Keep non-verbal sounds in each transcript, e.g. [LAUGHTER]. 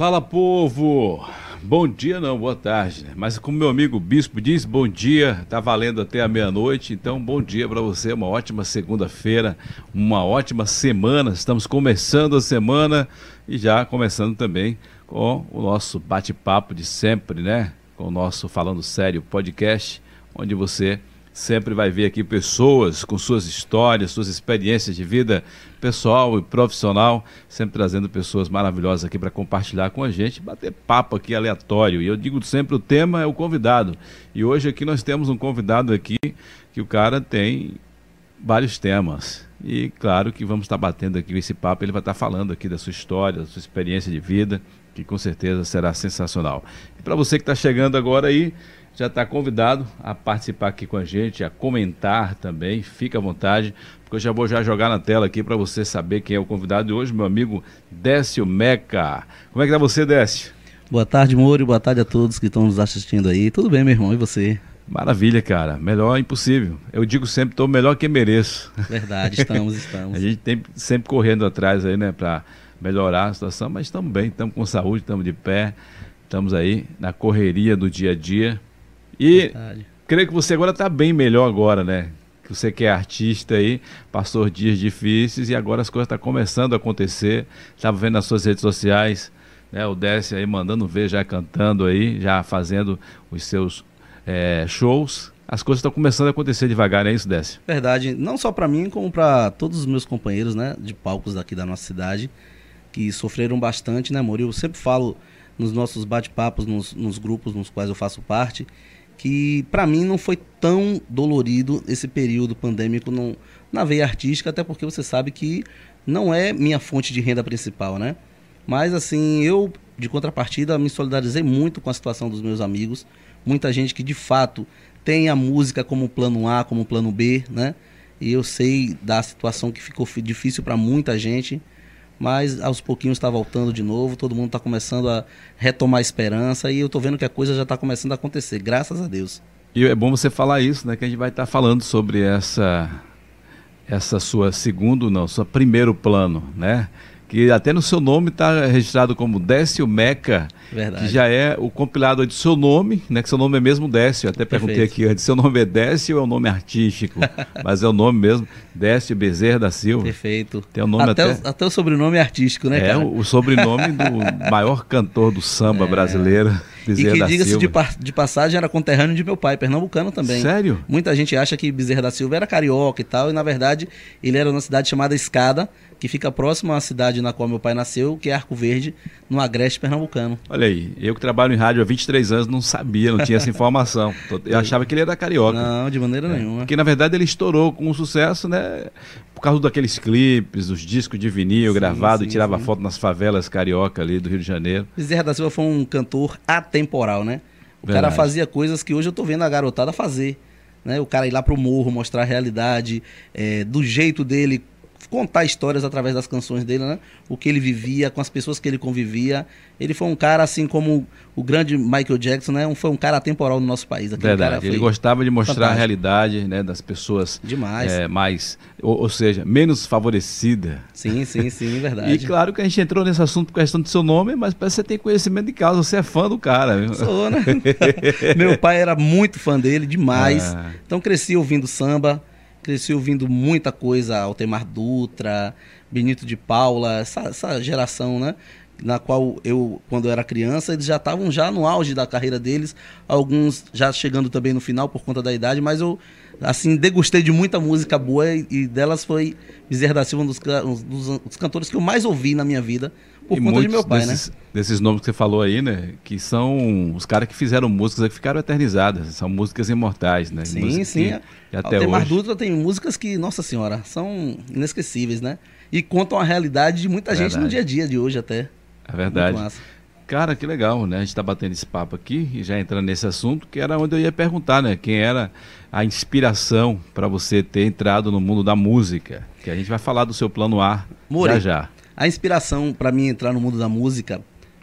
Fala povo! Bom dia não, boa tarde. Né? Mas como meu amigo Bispo diz, bom dia, tá valendo até a meia-noite, então bom dia para você, uma ótima segunda-feira, uma ótima semana. Estamos começando a semana e já começando também com o nosso bate-papo de sempre, né? Com o nosso Falando Sério podcast, onde você sempre vai ver aqui pessoas com suas histórias, suas experiências de vida pessoal e profissional, sempre trazendo pessoas maravilhosas aqui para compartilhar com a gente, bater papo aqui aleatório. E eu digo sempre o tema é o convidado. E hoje aqui nós temos um convidado aqui que o cara tem vários temas. E claro que vamos estar batendo aqui esse papo, ele vai estar falando aqui da sua história, da sua experiência de vida, que com certeza será sensacional. E para você que está chegando agora aí, já está convidado a participar aqui com a gente, a comentar também, fica à vontade, porque eu já vou já jogar na tela aqui para você saber quem é o convidado de hoje, meu amigo Décio Meca. Como é que tá você, Décio? Boa tarde, Moro, boa tarde a todos que estão nos assistindo aí. Tudo bem, meu irmão, e você? Maravilha, cara. Melhor é impossível. Eu digo sempre, estou melhor que mereço. Verdade, estamos, estamos. [LAUGHS] a gente tem sempre correndo atrás aí, né, para melhorar a situação, mas estamos bem, estamos com saúde, estamos de pé, estamos aí na correria do dia a dia e Verdade. creio que você agora está bem melhor agora, né? Que você que é artista aí, passou dias difíceis e agora as coisas estão tá começando a acontecer. Estava vendo nas suas redes sociais, né? O Décio aí mandando ver, já cantando aí, já fazendo os seus é, shows. As coisas estão começando a acontecer devagar, é isso, Décio? Verdade. Não só para mim, como para todos os meus companheiros, né? De palcos daqui da nossa cidade, que sofreram bastante, né, amor? Eu sempre falo nos nossos bate-papos, nos, nos grupos nos quais eu faço parte, que para mim não foi tão dolorido esse período pandêmico na veia artística, até porque você sabe que não é minha fonte de renda principal, né? Mas assim, eu de contrapartida me solidarizei muito com a situação dos meus amigos, muita gente que de fato tem a música como plano A, como plano B, né? E eu sei da situação que ficou difícil para muita gente mas aos pouquinhos está voltando de novo, todo mundo está começando a retomar a esperança e eu estou vendo que a coisa já está começando a acontecer, graças a Deus. E é bom você falar isso, né? Que a gente vai estar tá falando sobre essa essa sua segundo, não, sua primeiro plano, né? Que até no seu nome está registrado como Décio Meca, Verdade. que já é o compilado de seu nome, né? Que seu nome é mesmo Décio. até perguntei Perfeito. aqui antes, seu nome é Décio ou é o nome artístico? [LAUGHS] Mas é o nome mesmo, Décio Bezerra da Silva. Perfeito. Tem o nome até, até... O, até o sobrenome é artístico, né, é, cara? o sobrenome do [LAUGHS] maior cantor do samba é. brasileiro. Bezerra e que, diga-se de, de, passagem, era conterrâneo de meu pai, pernambucano também. Sério? Muita gente acha que Bezerra da Silva era carioca e tal, e na verdade ele era numa cidade chamada Escada, que fica próximo à cidade na qual meu pai nasceu, que é Arco Verde, no Agreste Pernambucano. Olha aí, eu que trabalho em rádio há 23 anos não sabia, não tinha essa informação. [LAUGHS] Eu achava que ele era carioca. Não, de maneira é. nenhuma. Porque na verdade ele estourou com um sucesso, né? Por causa daqueles clipes, os discos de vinil sim, gravado sim, e tirava sim. foto nas favelas carioca ali do Rio de Janeiro. Bezerra da Silva foi um cantor atemporal, né? O verdade. cara fazia coisas que hoje eu tô vendo a garotada fazer. Né? O cara ir lá pro morro, mostrar a realidade, é, do jeito dele, contar histórias através das canções dele, né? O que ele vivia, com as pessoas que ele convivia. Ele foi um cara, assim como o grande Michael Jackson, né? Um, foi um cara atemporal no nosso país. Verdade. Ele gostava de mostrar fantástico. a realidade né, das pessoas Demais. É, mais, ou, ou, seja, menos favorecida. Sim, sim, sim, verdade. [LAUGHS] e claro que a gente entrou nesse assunto por questão do seu nome, mas parece que você tem conhecimento de causa, você é fã do cara. Viu? Sou, né? [LAUGHS] Meu pai era muito fã dele, demais. Ah. Então cresci ouvindo samba cresci ouvindo muita coisa, Altemar Dutra, Benito de Paula, essa, essa geração, né? Na qual eu, quando eu era criança, eles já estavam já no auge da carreira deles, alguns já chegando também no final por conta da idade, mas eu assim, degustei de muita música boa e, e delas foi Bezerra da Silva, um dos, um dos, cantores que eu mais ouvi na minha vida, por e conta de meu pai, desses, né? Desses nomes que você falou aí, né? Que são os caras que fizeram músicas que ficaram eternizadas, são músicas imortais, né? Sim, músicas sim. Que, até Altemar hoje... Dutra tem músicas que, nossa senhora, são inesquecíveis, né? E contam a realidade de muita gente no dia a dia de hoje até. É verdade. Cara, que legal, né? A gente está batendo esse papo aqui e já entrando nesse assunto, que era onde eu ia perguntar, né? Quem era a inspiração para você ter entrado no mundo da música? Que a gente vai falar do seu plano A More, já já. A inspiração para mim entrar no mundo da música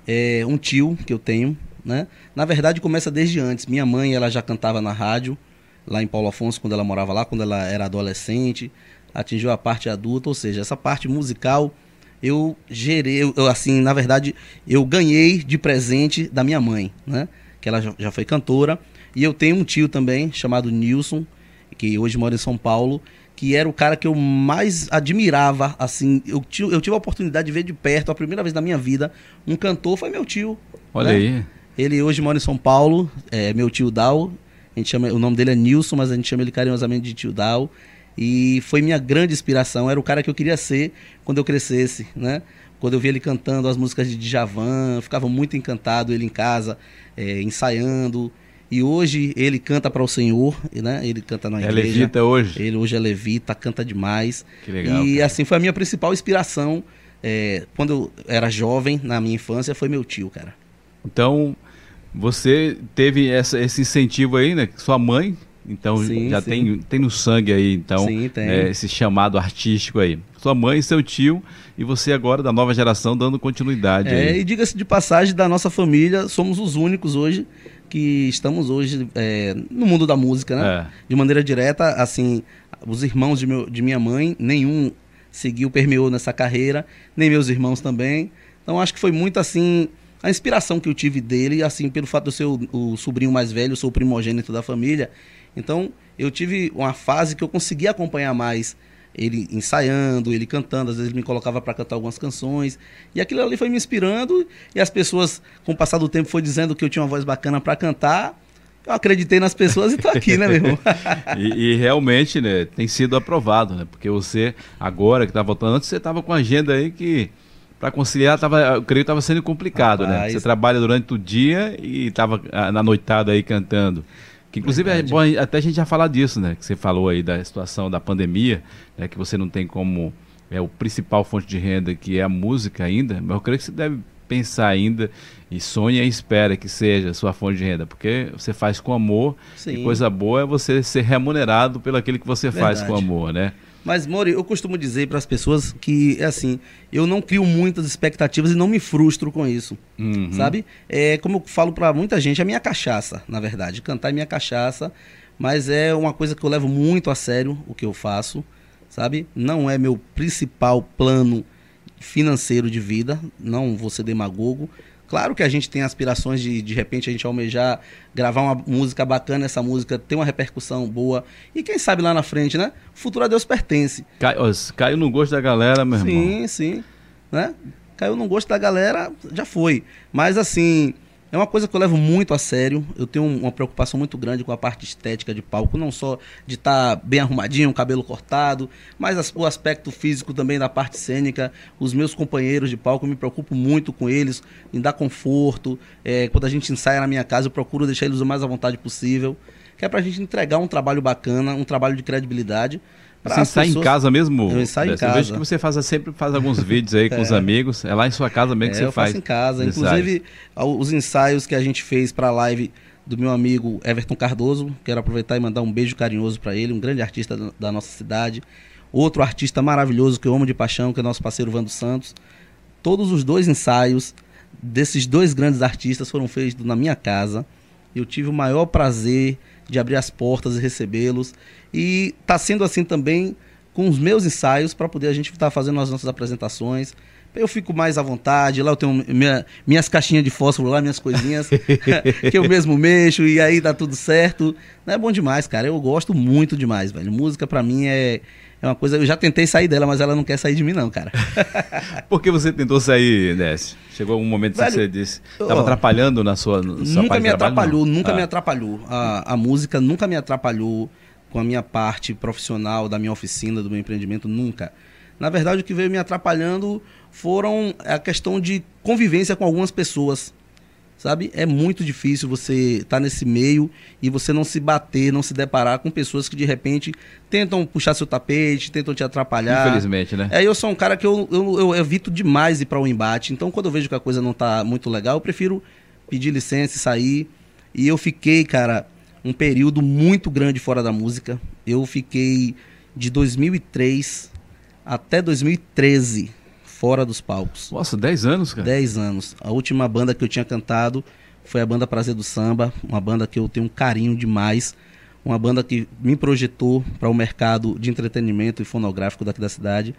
é um tio que eu tenho, né? Na verdade começa desde antes. Minha mãe, ela já cantava na rádio, lá em Paulo Afonso, quando ela morava lá, quando ela era adolescente, atingiu a parte adulta, ou seja, essa parte musical eu gerei, eu, assim, na verdade, eu ganhei de presente da minha mãe, né? Que ela já, já foi cantora. E eu tenho um tio também, chamado Nilson, que hoje mora em São Paulo, que era o cara que eu mais admirava, assim, eu, tive, eu tive a oportunidade de ver de perto, a primeira vez na minha vida, um cantor foi meu tio. Olha né? aí. Ele hoje mora em São Paulo, é meu tio Dal, a gente chama, o nome dele é Nilson, mas a gente chama ele carinhosamente de tio Dal. E foi minha grande inspiração, era o cara que eu queria ser quando eu crescesse, né? Quando eu via ele cantando as músicas de Djavan, ficava muito encantado, ele em casa, é, ensaiando. E hoje ele canta para o Senhor, né? Ele canta na é igreja. É levita hoje? Ele hoje é levita, canta demais. Que legal. E cara. assim foi a minha principal inspiração. É, quando eu era jovem, na minha infância, foi meu tio, cara. Então, você teve essa, esse incentivo aí, né? Sua mãe, então sim, já sim. Tem, tem no sangue aí, então, sim, é, esse chamado artístico aí. Sua mãe, seu tio e você agora da nova geração dando continuidade. É, aí. e diga-se de passagem, da nossa família, somos os únicos hoje que estamos hoje é, no mundo da música, né? É. De maneira direta, assim, os irmãos de, meu, de minha mãe, nenhum seguiu, permeou nessa carreira, nem meus irmãos também. Então acho que foi muito assim a inspiração que eu tive dele, assim, pelo fato de eu ser o, o sobrinho mais velho, eu sou o primogênito da família. Então eu tive uma fase que eu conseguia acompanhar mais ele ensaiando, ele cantando, às vezes ele me colocava para cantar algumas canções. E aquilo ali foi me inspirando e as pessoas, com o passar do tempo, foi dizendo que eu tinha uma voz bacana para cantar. Eu acreditei nas pessoas e tô aqui, né, meu irmão? [LAUGHS] e, e, realmente, né, tem sido aprovado, né? Porque você, agora que tá voltando, antes você tava com a agenda aí que para conciliar, tava, eu creio que estava sendo complicado, né? Rapaz. né? Você trabalha durante o dia e estava ah, na noitada aí cantando. Que inclusive Verdade. é bom até a gente já falar disso, né? Que você falou aí da situação da pandemia, né? que você não tem como é o principal fonte de renda que é a música ainda, mas eu creio que você deve pensar ainda e sonha e espera que seja sua fonte de renda, porque você faz com amor Sim. e coisa boa é você ser remunerado pelo aquilo que você Verdade. faz com amor, né? Mas, Mori, eu costumo dizer para as pessoas que, é assim, eu não crio muitas expectativas e não me frustro com isso, uhum. sabe? É como eu falo para muita gente, é minha cachaça, na verdade. Cantar é minha cachaça, mas é uma coisa que eu levo muito a sério o que eu faço, sabe? Não é meu principal plano financeiro de vida, não vou ser demagogo, Claro que a gente tem aspirações de, de repente, a gente almejar gravar uma música bacana, essa música ter uma repercussão boa. E quem sabe lá na frente, né? O futuro a Deus pertence. Cai, ó, caiu no gosto da galera, meu sim, irmão. Sim, sim. Né? Caiu no gosto da galera, já foi. Mas assim, é uma coisa que eu levo muito a sério. Eu tenho uma preocupação muito grande com a parte estética de palco, não só de estar tá bem arrumadinho, cabelo cortado, mas o aspecto físico também da parte cênica. Os meus companheiros de palco, eu me preocupo muito com eles, em dar conforto. É, quando a gente ensaia na minha casa, eu procuro deixar eles o mais à vontade possível, que é para a gente entregar um trabalho bacana, um trabalho de credibilidade você está pessoas... em casa mesmo? Eu ensaio em casa. Eu vejo que você faz, sempre faz alguns vídeos aí com [LAUGHS] é. os amigos. É lá em sua casa mesmo que é, você eu faz. Eu faço em casa. Inclusive, os ensaios que a gente fez para a live do meu amigo Everton Cardoso. Quero aproveitar e mandar um beijo carinhoso para ele, um grande artista da nossa cidade. Outro artista maravilhoso que eu amo de paixão, que é nosso parceiro Vando Santos. Todos os dois ensaios desses dois grandes artistas foram feitos na minha casa. Eu tive o maior prazer de abrir as portas e recebê-los. E está sendo assim também com os meus ensaios para poder a gente estar tá fazendo as nossas apresentações. Eu fico mais à vontade, lá eu tenho minha, minhas caixinhas de fósforo lá, minhas coisinhas, [LAUGHS] [LAUGHS] que eu mesmo mexo e aí tá tudo certo. É bom demais, cara. Eu gosto muito demais, velho. Música para mim é, é uma coisa. Eu já tentei sair dela, mas ela não quer sair de mim, não, cara. [LAUGHS] Por que você tentou sair, Décio? Chegou um momento Velho, que você disse. Estava atrapalhando na sua. Na sua nunca me trabalho, atrapalhou, não? nunca ah. me atrapalhou. A, a música nunca me atrapalhou com a minha parte profissional, da minha oficina, do meu empreendimento, nunca. Na verdade, o que veio me atrapalhando foram a questão de convivência com algumas pessoas sabe? É muito difícil você estar tá nesse meio e você não se bater, não se deparar com pessoas que de repente tentam puxar seu tapete, tentam te atrapalhar. Infelizmente, né? É, eu sou um cara que eu, eu, eu evito demais ir para o um embate. Então, quando eu vejo que a coisa não está muito legal, eu prefiro pedir licença e sair. E eu fiquei, cara, um período muito grande fora da música. Eu fiquei de 2003 até 2013 fora dos palcos. Nossa, 10 anos, cara? 10 anos. A última banda que eu tinha cantado foi a banda Prazer do Samba, uma banda que eu tenho um carinho demais, uma banda que me projetou para o mercado de entretenimento e fonográfico daqui da cidade.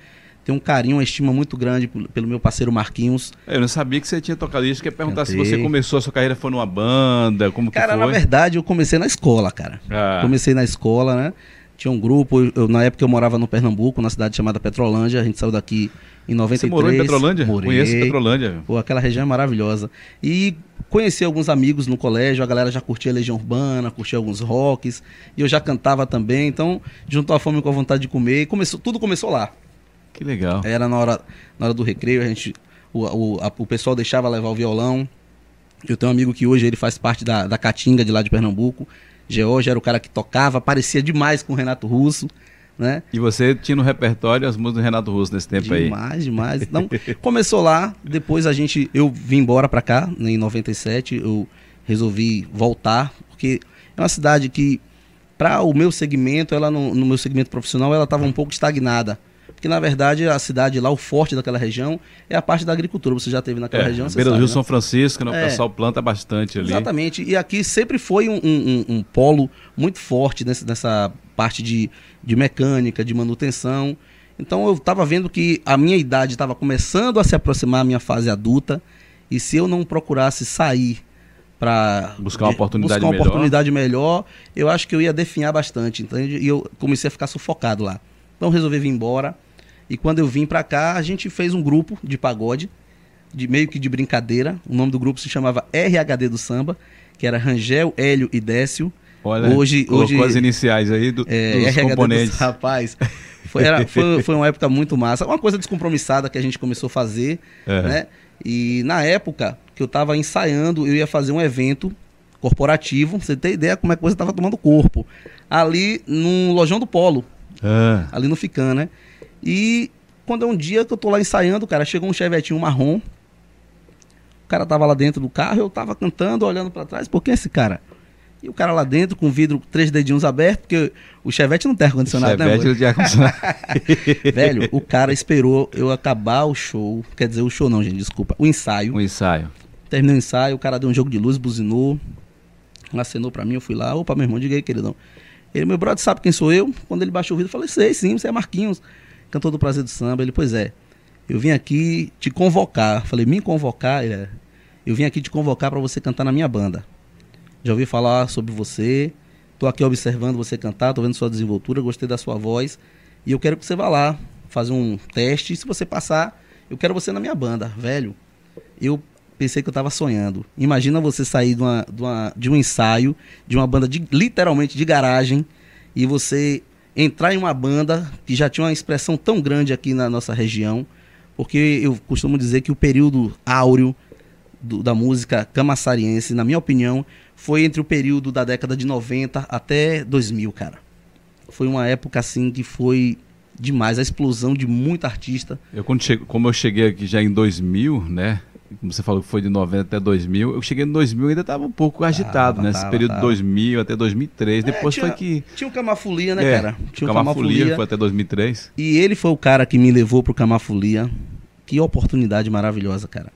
Tenho um carinho, uma estima muito grande pelo meu parceiro Marquinhos. É, eu não sabia que você tinha tocado isso, quer perguntar Cantei. se você começou a sua carreira foi numa banda, como cara, que foi? na verdade, eu comecei na escola, cara. Ah. Comecei na escola, né? Tinha um grupo, eu, na época eu morava no Pernambuco, na cidade chamada Petrolândia, a gente saiu daqui em 93. Você morou em Petrolândia? Morei. Conheço Petrolândia. Pô, aquela região é maravilhosa. E conheci alguns amigos no colégio, a galera já curtia Legião Urbana, curtia alguns rocks, e eu já cantava também, então juntou a fome com a vontade de comer, e começou, tudo começou lá. Que legal. Era na hora, na hora do recreio, a gente, o, o, a, o pessoal deixava levar o violão. Eu tenho um amigo que hoje ele faz parte da, da Caatinga de lá de Pernambuco. George era o cara que tocava, parecia demais com o Renato Russo. Né? E você tinha no repertório as músicas do Renato Russo nesse tempo demais, aí? Demais, demais. Então, [LAUGHS] começou lá, depois a gente, eu vim embora para cá, né, em 97, eu resolvi voltar, porque é uma cidade que, para o meu segmento, ela no, no meu segmento profissional, ela estava um pouco estagnada. Porque, na verdade, a cidade lá, o forte daquela região, é a parte da agricultura. Você já teve naquela é, região, Beira do Rio né? São Francisco, né? o é, pessoal planta bastante ali. Exatamente. E aqui sempre foi um, um, um polo muito forte nessa, nessa parte de, de mecânica, de manutenção. Então eu estava vendo que a minha idade estava começando a se aproximar à minha fase adulta. E se eu não procurasse sair para buscar uma oportunidade buscar uma melhor. oportunidade melhor, eu acho que eu ia definhar bastante, entende? E eu comecei a ficar sufocado lá. Então resolvi vir embora. E quando eu vim para cá, a gente fez um grupo de pagode, de meio que de brincadeira. O nome do grupo se chamava RHD do Samba, que era Rangel, Hélio e Décio. Olha, hoje, hoje as iniciais aí do, é, dos RHD componentes. Dos, [LAUGHS] rapaz, foi, era, foi, [LAUGHS] foi uma época muito massa. Uma coisa descompromissada que a gente começou a fazer, é. né? E na época que eu estava ensaiando, eu ia fazer um evento corporativo. Você tem ideia como é que a coisa estava tomando corpo. Ali no Lojão do Polo. É. Ali no Fican, né? E quando é um dia que eu tô lá ensaiando, cara, chegou um chevetinho marrom. O cara tava lá dentro do carro, eu tava cantando, olhando para trás, por que esse cara? E o cara lá dentro, com o vidro, três dedinhos abertos, porque o Chevette não tem ar-condicionado, né? Chevette não tem ar-condicionado. [LAUGHS] Velho, o cara esperou eu acabar o show. Quer dizer, o show não, gente, desculpa. O ensaio. O ensaio. Terminou o ensaio, o cara deu um jogo de luz, buzinou. Acenou pra mim, eu fui lá. Opa, meu irmão, diga aí, queridão. Ele, meu brother, sabe quem sou eu? Quando ele baixou o vidro, eu falei, sei sim, você é Marquinhos cantor do Prazer do Samba. Ele, pois é, eu vim aqui te convocar. Falei, me convocar? Ele, é, eu vim aqui te convocar para você cantar na minha banda. Já ouvi falar sobre você, tô aqui observando você cantar, tô vendo sua desenvoltura, gostei da sua voz. E eu quero que você vá lá fazer um teste. Se você passar, eu quero você na minha banda. Velho, eu pensei que eu estava sonhando. Imagina você sair de, uma, de, uma, de um ensaio, de uma banda de, literalmente de garagem, e você entrar em uma banda que já tinha uma expressão tão grande aqui na nossa região, porque eu costumo dizer que o período áureo do, da música camassariense, na minha opinião, foi entre o período da década de 90 até 2000, cara. Foi uma época assim que foi demais, a explosão de muito artista. Eu quando chego, como eu cheguei aqui já em 2000, né? Como você falou que foi de 90 até 2000, eu cheguei em 2000 e ainda estava um pouco agitado, tava, né? Esse período de 2000 até 2003, é, depois tinha, foi que... Tinha o Camafolia, né, é, cara? Tinha o Camafolia, Camafolia, foi até 2003. E ele foi o cara que me levou pro Camafolia. Que oportunidade maravilhosa, cara.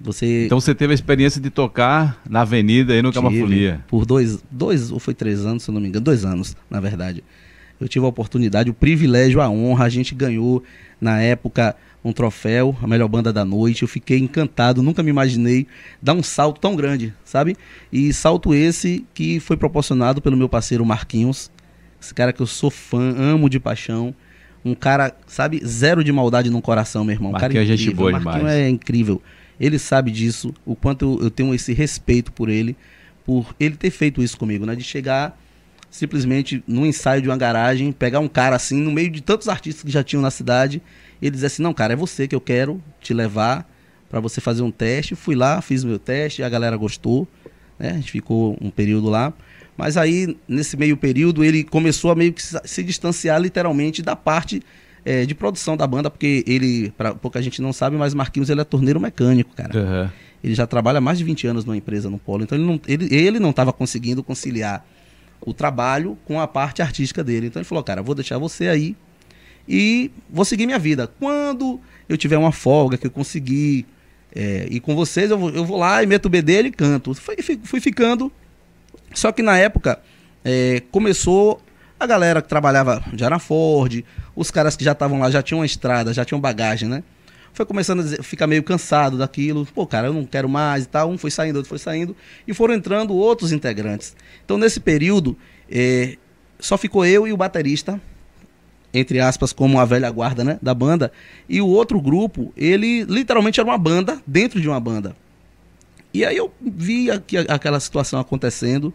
Você... Então você teve a experiência de tocar na avenida aí no tive, Camafolia. Por dois, dois, ou foi três anos, se eu não me engano, dois anos, na verdade. Eu tive a oportunidade, o privilégio, a honra, a gente ganhou na época um troféu, a melhor banda da noite. Eu fiquei encantado, nunca me imaginei dar um salto tão grande, sabe? E salto esse que foi proporcionado pelo meu parceiro Marquinhos, esse cara que eu sou fã, amo de paixão. Um cara, sabe, zero de maldade no coração, meu irmão. Marquinhos cara é gente boa Marquinhos demais. é incrível. Ele sabe disso, o quanto eu, tenho esse respeito por ele, por ele ter feito isso comigo, né? De chegar simplesmente num ensaio de uma garagem, pegar um cara assim, no meio de tantos artistas que já tinham na cidade, ele diz assim: Não, cara, é você que eu quero te levar para você fazer um teste. Fui lá, fiz meu teste, a galera gostou, né? A gente ficou um período lá. Mas aí, nesse meio período, ele começou a meio que se distanciar literalmente da parte é, de produção da banda, porque ele, pra, pouca gente não sabe, mas Marquinhos ele é torneiro mecânico, cara. Uhum. Ele já trabalha mais de 20 anos numa empresa no Polo, então ele não ele, ele não estava conseguindo conciliar o trabalho com a parte artística dele. Então ele falou, cara, vou deixar você aí e vou seguir minha vida. Quando eu tiver uma folga que eu conseguir é, ir com vocês, eu vou, eu vou lá e meto o B dele e canto. Fui, fui ficando. Só que na época é, começou A galera que trabalhava já na Ford, os caras que já estavam lá, já tinham uma estrada, já tinham bagagem, né? Foi começando a dizer, ficar meio cansado daquilo. Pô, cara, eu não quero mais e tal. Um foi saindo, outro foi saindo. E foram entrando outros integrantes. Então, nesse período, é, só ficou eu e o baterista, entre aspas, como a velha guarda, né, da banda. E o outro grupo, ele literalmente era uma banda dentro de uma banda. E aí eu vi aqui, aquela situação acontecendo.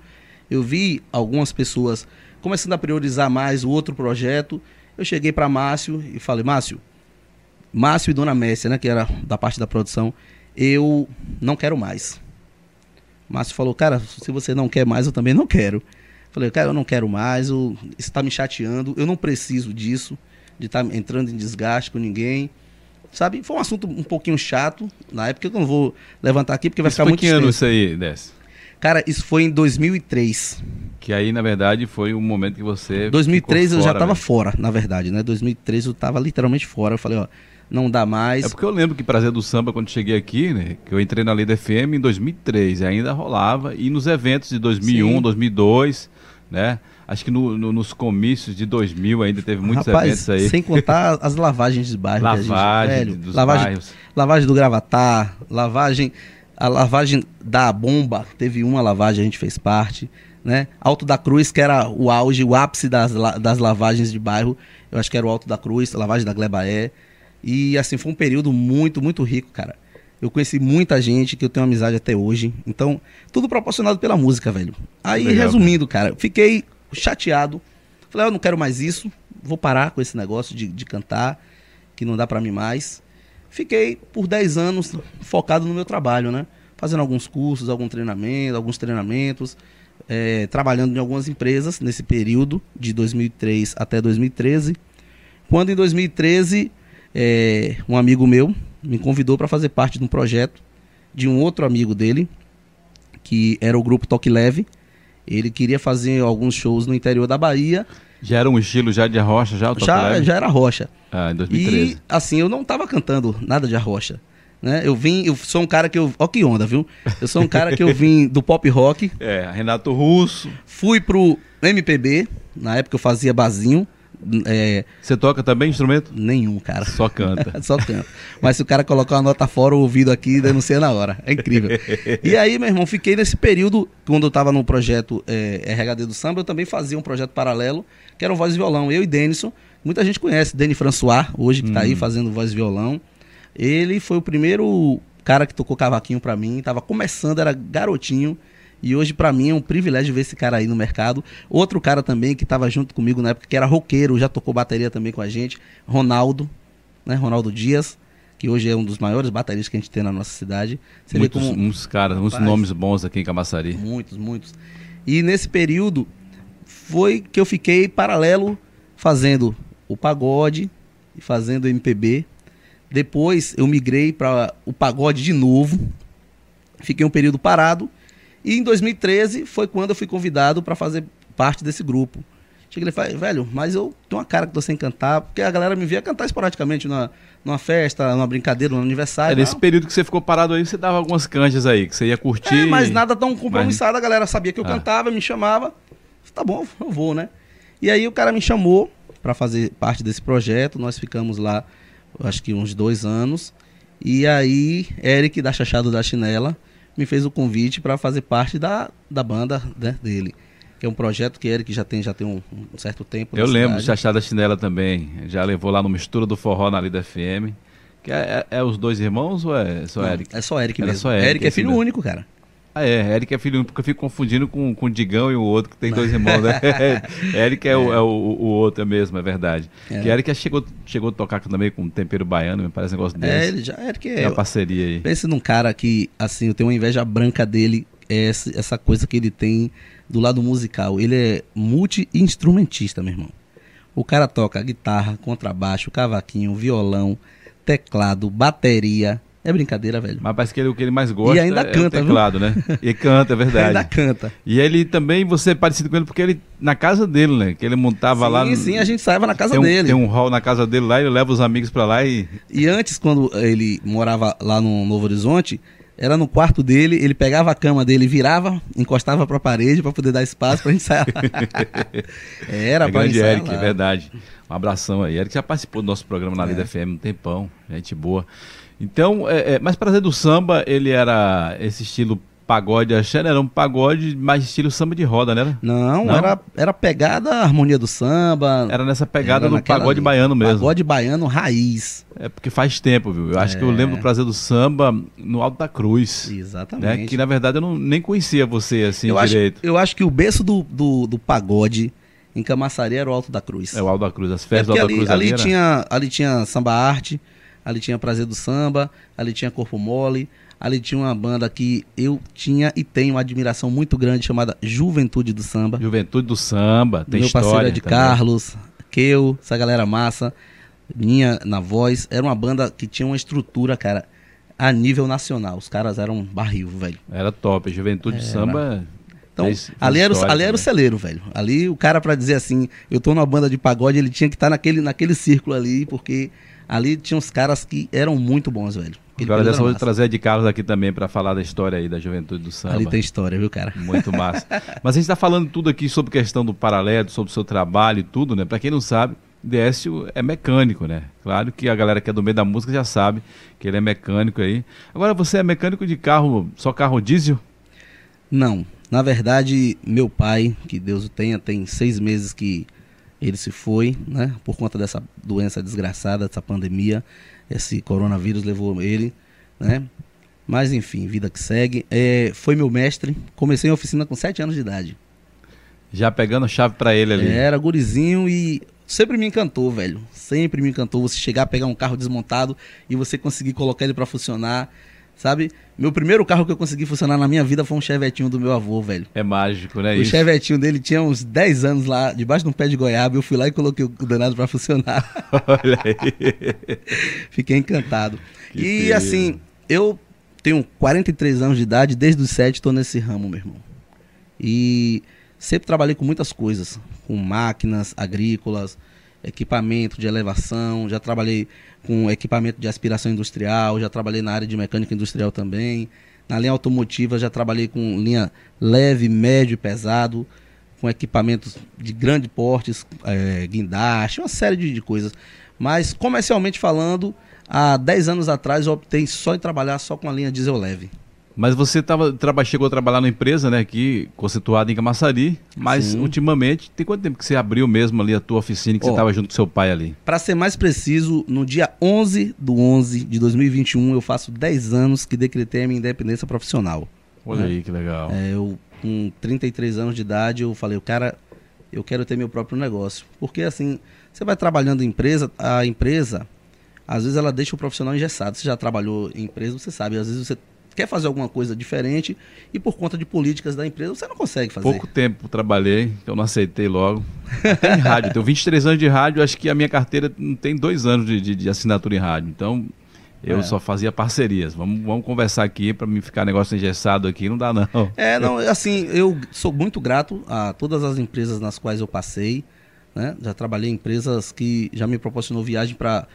Eu vi algumas pessoas começando a priorizar mais o outro projeto. Eu cheguei para Márcio e falei: Márcio, Márcio e Dona Messia, né, que era da parte da produção, eu não quero mais. Márcio falou: Cara, se você não quer mais, eu também não quero. Falei: Cara, eu não quero mais, eu, isso está me chateando, eu não preciso disso, de estar tá entrando em desgaste com ninguém. Sabe? Foi um assunto um pouquinho chato na época, eu não vou levantar aqui porque vai isso ficar muito que ano isso aí, Desce? Cara, isso foi em 2003. Que aí, na verdade, foi o momento que você. 2003 eu já estava fora, na verdade, né? 2003 eu estava literalmente fora. Eu falei, ó, não dá mais. É porque eu lembro que Prazer do Samba, quando cheguei aqui, né? Que eu entrei na Lida FM em 2003 e ainda rolava. E nos eventos de 2001, Sim. 2002, né? Acho que no, no, nos comícios de 2000 ainda teve muitos Rapaz, eventos aí. Sem contar [LAUGHS] as lavagens de bairro. Lavagem gente, velho, dos lavagem, bairros. Lavagem do Gravatar, lavagem a lavagem da bomba, teve uma lavagem, a gente fez parte. Né? Alto da Cruz, que era o auge, o ápice das, das lavagens de bairro. Eu acho que era o Alto da Cruz, a lavagem da Glebaé. E assim, foi um período muito, muito rico, cara. Eu conheci muita gente que eu tenho amizade até hoje. Então, tudo proporcionado pela música, velho. Aí, Legal, resumindo, cara, fiquei chateado. Falei, ah, eu não quero mais isso. Vou parar com esse negócio de, de cantar, que não dá para mim mais. Fiquei por 10 anos focado no meu trabalho, né? Fazendo alguns cursos, algum treinamento, alguns treinamentos, é, trabalhando em algumas empresas nesse período de 2003 até 2013. Quando em 2013 é, um amigo meu me convidou para fazer parte de um projeto de um outro amigo dele, que era o grupo Toque Leve. Ele queria fazer alguns shows no interior da Bahia já era um estilo já de arrocha, já o já, já era rocha. Ah, em 2013. E assim, eu não estava cantando nada de arrocha. Né? Eu vim, eu sou um cara que eu. Ó, que onda, viu? Eu sou um cara que eu [LAUGHS] vim do pop rock. É, Renato Russo. Fui pro MPB, na época eu fazia basinho. É... Você toca também instrumento? Nenhum, cara. Só canta. [LAUGHS] Só canta. Mas se o cara colocar uma nota fora, o ouvido aqui denuncia na hora. É incrível. e aí, meu irmão, fiquei nesse período, quando eu tava no projeto é, RHD do Samba, eu também fazia um projeto paralelo, que era o Voz e Violão. Eu e Denison. Muita gente conhece Denis François, hoje, que tá aí uhum. fazendo voz e violão. Ele foi o primeiro cara que tocou cavaquinho para mim, tava começando, era garotinho. E hoje, para mim, é um privilégio ver esse cara aí no mercado. Outro cara também que estava junto comigo na época, que era roqueiro, já tocou bateria também com a gente, Ronaldo, né? Ronaldo Dias, que hoje é um dos maiores bateristas que a gente tem na nossa cidade. Você muitos, como... muitos caras, muitos nomes bons aqui em Camaçari. Muitos, muitos. E nesse período foi que eu fiquei paralelo fazendo o pagode e fazendo o MPB. Depois eu migrei para o pagode de novo. Fiquei um período parado e em 2013 foi quando eu fui convidado para fazer parte desse grupo. Cheguei e falei, velho, mas eu tenho uma cara que tô sem cantar, porque a galera me via cantar esporadicamente numa, numa festa, numa brincadeira, num aniversário. É, nesse período que você ficou parado aí, você dava algumas canjas aí, que você ia curtir. É, mas nada tão compromissado, mas... a galera sabia que eu ah. cantava, me chamava. Tá bom, eu vou, né? E aí o cara me chamou para fazer parte desse projeto, nós ficamos lá, acho que uns dois anos. E aí, Eric da Chachado da Chinela me fez o convite para fazer parte da, da banda né, dele. Que é um projeto que ele que já tem, já tem um, um certo tempo. Eu lembro do Chachada Chinela também. Já levou lá no Mistura do Forró na Lida FM. Que é, é, é, os dois irmãos ou é só Não, Eric? É só Eric Era mesmo. Só Eric, Eric é filho único, cara. Ah, é, Eric é filho único, porque eu fico confundindo com, com o Digão e o outro, que tem dois [LAUGHS] irmãos, né? [LAUGHS] Eric é, é. O, é o, o, outro é mesmo, é verdade. É. Que Eric chegou, chegou a tocar também com tempero baiano, me parece um negócio desse. É, ele já, Eric é... Tem uma parceria aí. Pense num cara que, assim, eu tenho uma inveja branca dele, é essa, essa coisa que ele tem do lado musical. Ele é multi-instrumentista, meu irmão. O cara toca guitarra, contrabaixo, cavaquinho, violão, teclado, bateria, é brincadeira, velho. Mas parece que ele, o que ele mais gosta e ainda é canta, o teclado, viu? né? E canta, é verdade. [LAUGHS] ainda canta. E ele também, você é parecido com ele porque ele, na casa dele, né? Que ele montava sim, lá. Sim, sim, a gente saiva na casa tem um, dele. Tem um hall na casa dele lá, ele leva os amigos pra lá e... E antes, quando ele morava lá no Novo Horizonte, era no quarto dele, ele pegava a cama dele, virava, encostava para a parede para poder dar espaço para a gente sair. [LAUGHS] era é para grande Eric, é verdade. Um abração aí. Eric já participou do nosso programa na é. Lida FM um tempão, gente boa. Então, é, é, mas prazer do samba, ele era esse estilo pagode achando, era um pagode mais estilo samba de roda, né? Não, Não? Era, era pegada a harmonia do samba. Era nessa pegada era do pagode baiano mesmo. Pagode baiano raiz. É porque faz tempo, viu? Eu acho é. que eu é. lembro do prazer do samba no Alto da Cruz. Exatamente. Né? Que na verdade eu não, nem conhecia você assim eu direito. Acho, eu acho que o berço do, do, do pagode em Camaçari era o Alto da Cruz. É o Alto da Cruz, as festas é do Alto ali, da Cruz ali, ali tinha, ali tinha samba arte, ali tinha prazer do samba, ali tinha corpo mole, Ali tinha uma banda que eu tinha e tenho uma admiração muito grande chamada Juventude do Samba. Juventude do Samba, tem Meu história. Meu parceiro de também. Carlos, Keu, essa galera massa, minha na voz. Era uma banda que tinha uma estrutura, cara, a nível nacional. Os caras eram barril, velho. Era top. Juventude do Samba. Então, ali, era, o, ali era o celeiro, velho. Ali o cara, para dizer assim, eu tô numa banda de pagode, ele tinha que estar tá naquele, naquele círculo ali, porque ali tinha uns caras que eram muito bons, velho. Agora dessa vou trazer de Carlos aqui também para falar da história aí da juventude do samba. Ali tem história, viu, cara? Muito massa. [LAUGHS] Mas a gente está falando tudo aqui sobre questão do paralelo, sobre o seu trabalho e tudo, né? Para quem não sabe, Décio é mecânico, né? Claro que a galera que é do meio da música já sabe que ele é mecânico aí. Agora você é mecânico de carro, só carro diesel? Não. Na verdade, meu pai, que Deus o tenha, tem seis meses que ele se foi, né? Por conta dessa doença desgraçada, dessa pandemia esse coronavírus levou ele, né? Mas enfim, vida que segue. É, foi meu mestre. Comecei em oficina com 7 anos de idade. Já pegando chave para ele ali. Era gurizinho e sempre me encantou, velho. Sempre me encantou você chegar a pegar um carro desmontado e você conseguir colocar ele para funcionar sabe? Meu primeiro carro que eu consegui funcionar na minha vida foi um Chevetinho do meu avô, velho. É mágico, né? O isso? Chevetinho dele tinha uns 10 anos lá, debaixo de um pé de goiaba. Eu fui lá e coloquei o danado para funcionar. [LAUGHS] Olha aí. [LAUGHS] Fiquei encantado. Que e perigo. assim, eu tenho 43 anos de idade, desde os 7 estou nesse ramo, meu irmão. E sempre trabalhei com muitas coisas, com máquinas agrícolas, equipamento de elevação, já trabalhei com equipamento de aspiração industrial, já trabalhei na área de mecânica industrial também. Na linha automotiva já trabalhei com linha leve, médio e pesado, com equipamentos de grande portes, é, guindaste, uma série de, de coisas. Mas comercialmente falando, há 10 anos atrás eu optei só em trabalhar só com a linha diesel leve. Mas você tava, traba, chegou a trabalhar na empresa, né, aqui, conceituada em Camaçari, mas Sim. ultimamente, tem quanto tempo que você abriu mesmo ali a tua oficina, que você estava junto com seu pai ali? Para ser mais preciso, no dia 11 do 11 de 2021, eu faço 10 anos que decretei a minha independência profissional. Olha né? aí, que legal. É, eu, com 33 anos de idade, eu falei, cara, eu quero ter meu próprio negócio. Porque assim, você vai trabalhando em empresa, a empresa, às vezes ela deixa o profissional engessado. Você já trabalhou em empresa, você sabe, às vezes você quer fazer alguma coisa diferente e por conta de políticas da empresa você não consegue fazer. Pouco tempo trabalhei, eu não aceitei logo. Até em rádio, tenho 23 anos de rádio, acho que a minha carteira não tem dois anos de, de, de assinatura em rádio. Então eu é. só fazia parcerias. Vamos, vamos conversar aqui para me ficar negócio engessado aqui, não dá não. É, não, assim, eu sou muito grato a todas as empresas nas quais eu passei. Né? Já trabalhei em empresas que já me proporcionou viagem para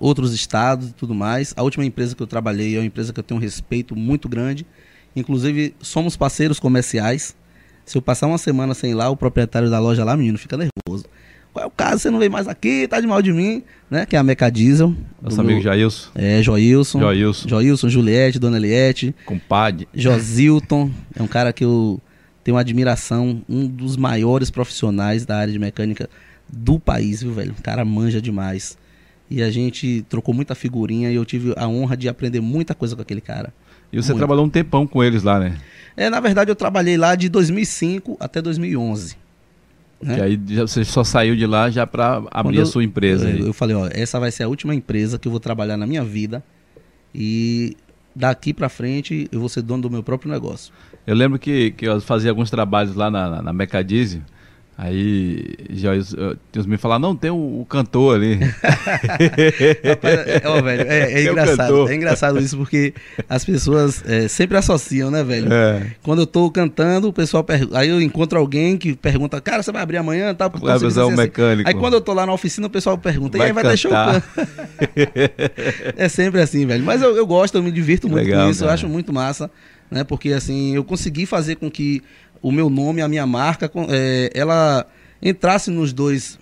outros estados e tudo mais. A última empresa que eu trabalhei é uma empresa que eu tenho um respeito muito grande. Inclusive, somos parceiros comerciais. Se eu passar uma semana sem ir lá, o proprietário da loja lá, menino, fica nervoso. Qual é o caso? Você não vem mais aqui, tá de mal de mim, né? Que é a Meca Diesel. Nosso amigo Jailson. É, Joilson. Joilson. Joilson, Juliette, Dona Eliette. Compadre. Josilton. É um cara que eu tenho uma admiração, um dos maiores profissionais da área de mecânica do país, viu, velho? O cara manja demais. E a gente trocou muita figurinha e eu tive a honra de aprender muita coisa com aquele cara. E você Muito. trabalhou um tempão com eles lá, né? É, na verdade eu trabalhei lá de 2005 até 2011. Né? Que aí você só saiu de lá já para abrir eu, a sua empresa. Eu, eu, falei, ó, essa vai ser a última empresa que eu vou trabalhar na minha vida e daqui para frente eu vou ser dono do meu próprio negócio. Eu lembro que, que eu fazia alguns trabalhos lá na, na, na Aí já Deus me falar, não, tem o, o cantor ali. [LAUGHS] Rapaz, é, ó, velho, é, é engraçado. É engraçado isso porque as pessoas é, sempre associam, né, velho? É. Quando eu tô cantando, o pessoal pergunta. Aí eu encontro alguém que pergunta, cara, você vai abrir amanhã? Tá, vai avisar o assim. mecânico. Aí quando eu tô lá na oficina, o pessoal pergunta, vai e aí vai deixar o [LAUGHS] É sempre assim, velho. Mas eu, eu gosto, eu me divirto muito Legal, com isso, cara. eu acho muito massa, né? Porque assim, eu consegui fazer com que o meu nome, a minha marca, é, ela entrasse nos dois,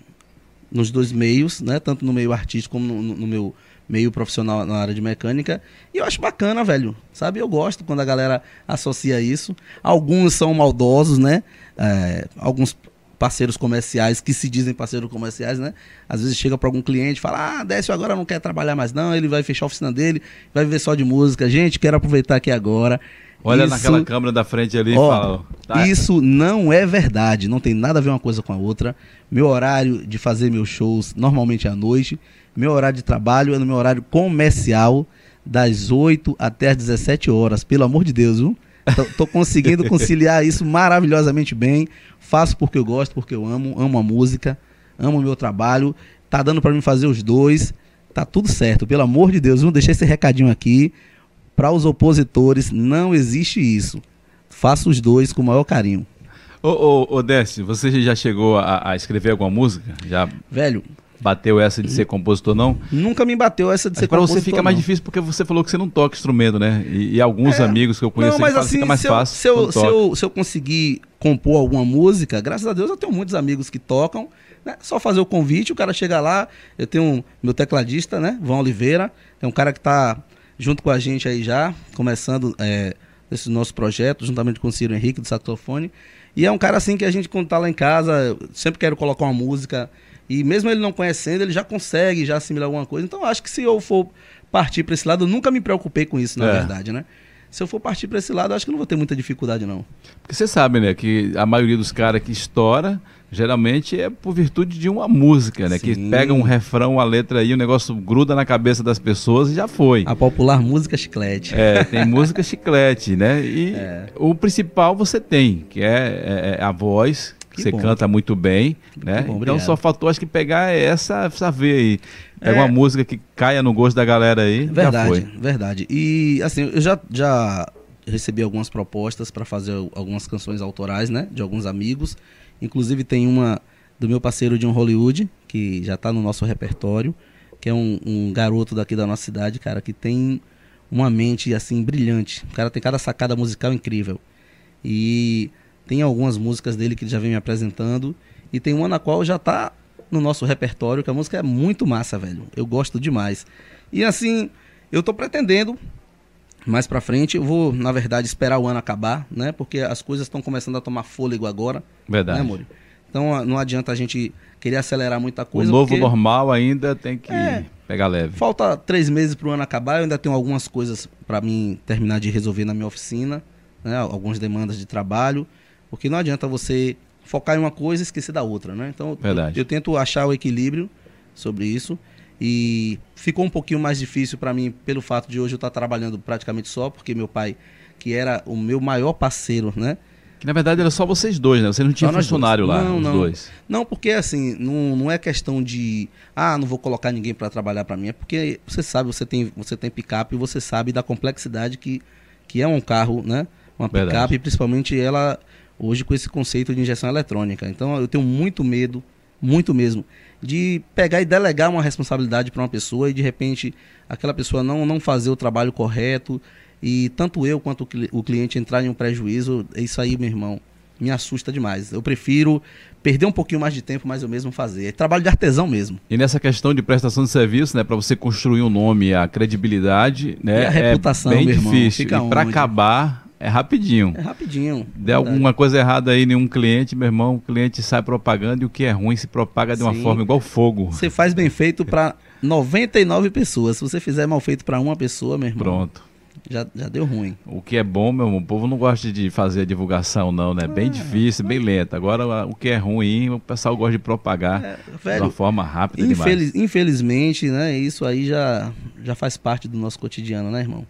nos dois meios, né? Tanto no meio artístico como no, no, meu meio profissional na área de mecânica. E eu acho bacana, velho. Sabe? Eu gosto quando a galera associa isso. Alguns são maldosos, né? É, alguns parceiros comerciais que se dizem parceiros comerciais, né? Às vezes chega para algum cliente fala: Ah, Décio agora não quer trabalhar mais, não. Ele vai fechar a oficina dele, vai viver só de música. Gente, quero aproveitar aqui agora Olha isso, naquela câmera da frente ali ó, e fala. Tá. Isso não é verdade, não tem nada a ver uma coisa com a outra. Meu horário de fazer meus shows normalmente é à noite. Meu horário de trabalho é no meu horário comercial, das 8 até as 17 horas. Pelo amor de Deus, viu? Tô, tô conseguindo [LAUGHS] conciliar isso maravilhosamente bem. Faço porque eu gosto, porque eu amo, amo a música, amo o meu trabalho. Tá dando para mim fazer os dois. Tá tudo certo, pelo amor de Deus, viu? Deixei esse recadinho aqui. Para os opositores, não existe isso. Faça os dois com o maior carinho. Ô, ô, ô Décio, você já chegou a, a, escrever alguma música? Já Velho. Bateu essa de ser compositor, não? Nunca me bateu essa de ser compositor. Para você fica mais difícil porque você falou que você não toca instrumento, né? E, e alguns é, amigos que eu conheço não, mas assim, fica mais se fácil. se, eu, se, eu, se eu conseguir compor alguma música, graças a Deus eu tenho muitos amigos que tocam. Né? Só fazer o convite, o cara chega lá. Eu tenho um, meu tecladista, né? Vão Oliveira. É um cara que está junto com a gente aí já, começando é, esse nosso projeto, juntamente com o Ciro Henrique do saxofone. E é um cara assim que a gente, quando tá lá em casa, sempre quero colocar uma música. E mesmo ele não conhecendo, ele já consegue já assimilar alguma coisa. Então acho que se eu for partir para esse lado, eu nunca me preocupei com isso, na é. verdade, né? Se eu for partir para esse lado, acho que não vou ter muita dificuldade, não. Porque você sabe, né, que a maioria dos caras que estoura geralmente é por virtude de uma música, né? Sim. Que pega um refrão, a letra aí, o negócio gruda na cabeça das pessoas e já foi. A popular música chiclete. É, tem música chiclete, né? E [LAUGHS] é. o principal você tem, que é, é, é a voz, que você bom. canta muito bem, né? Bom, então só faltou, acho que pegar essa, essa veia aí. Pega é. uma música que caia no gosto da galera aí. Verdade, verdade. E assim, eu já, já recebi algumas propostas para fazer algumas canções autorais, né? De alguns amigos. Inclusive tem uma do meu parceiro John Hollywood, que já está no nosso repertório, que é um, um, garoto daqui da nossa cidade, cara, que tem uma mente assim brilhante. O cara tem cada sacada musical incrível. E tem algumas músicas dele que ele já vem me apresentando. E tem uma na qual já está no nosso repertório, que a música é muito massa, velho. Eu gosto demais. E assim, eu tô pretendendo mais para frente. Eu vou, na verdade, esperar o ano acabar, né? Porque as coisas estão começando a tomar fôlego agora. Verdade. Né, amor? Então não adianta a gente querer acelerar muita coisa. O novo porque... normal ainda tem que é, pegar leve. Falta três meses para o ano acabar. Eu ainda tenho algumas coisas para mim terminar de resolver na minha oficina, né? Algumas demandas de trabalho, porque não adianta você focar em uma coisa e esquecer da outra, né? Então. Eu, eu tento achar o equilíbrio sobre isso. E ficou um pouquinho mais difícil para mim pelo fato de hoje eu estar tá trabalhando praticamente só, porque meu pai, que era o meu maior parceiro, né? Que na verdade era só vocês dois, né? Você não tinha funcionário lá, não, os não. dois. Não, porque assim, não, não é questão de, ah, não vou colocar ninguém para trabalhar para mim, é porque você sabe, você tem, você tem picape e você sabe da complexidade que, que é um carro, né? Uma picape, principalmente ela hoje com esse conceito de injeção eletrônica. Então eu tenho muito medo, muito mesmo, de pegar e delegar uma responsabilidade para uma pessoa e de repente aquela pessoa não, não fazer o trabalho correto e tanto eu quanto o cliente entrar em um prejuízo, é isso aí, meu irmão, me assusta demais. Eu prefiro perder um pouquinho mais de tempo, mas eu mesmo fazer. É trabalho de artesão mesmo. E nessa questão de prestação de serviço, né, para você construir um nome, a credibilidade, né, e a reputação, é bem difícil. Irmão, e para acabar é rapidinho. É rapidinho. Der alguma coisa errada aí em um cliente, meu irmão, o cliente sai propagando e o que é ruim se propaga de uma Sim. forma igual fogo. Você faz bem feito para 99 pessoas. Se você fizer mal feito para uma pessoa, meu irmão. Pronto. Já, já deu ruim. O que é bom, meu irmão, o povo não gosta de fazer a divulgação, não, né? Bem é, difícil, bem lento. Agora, o que é ruim, o pessoal gosta de propagar é, velho, de uma forma rápida infeliz, demais. Infelizmente, né? Isso aí já, já faz parte do nosso cotidiano, né, irmão?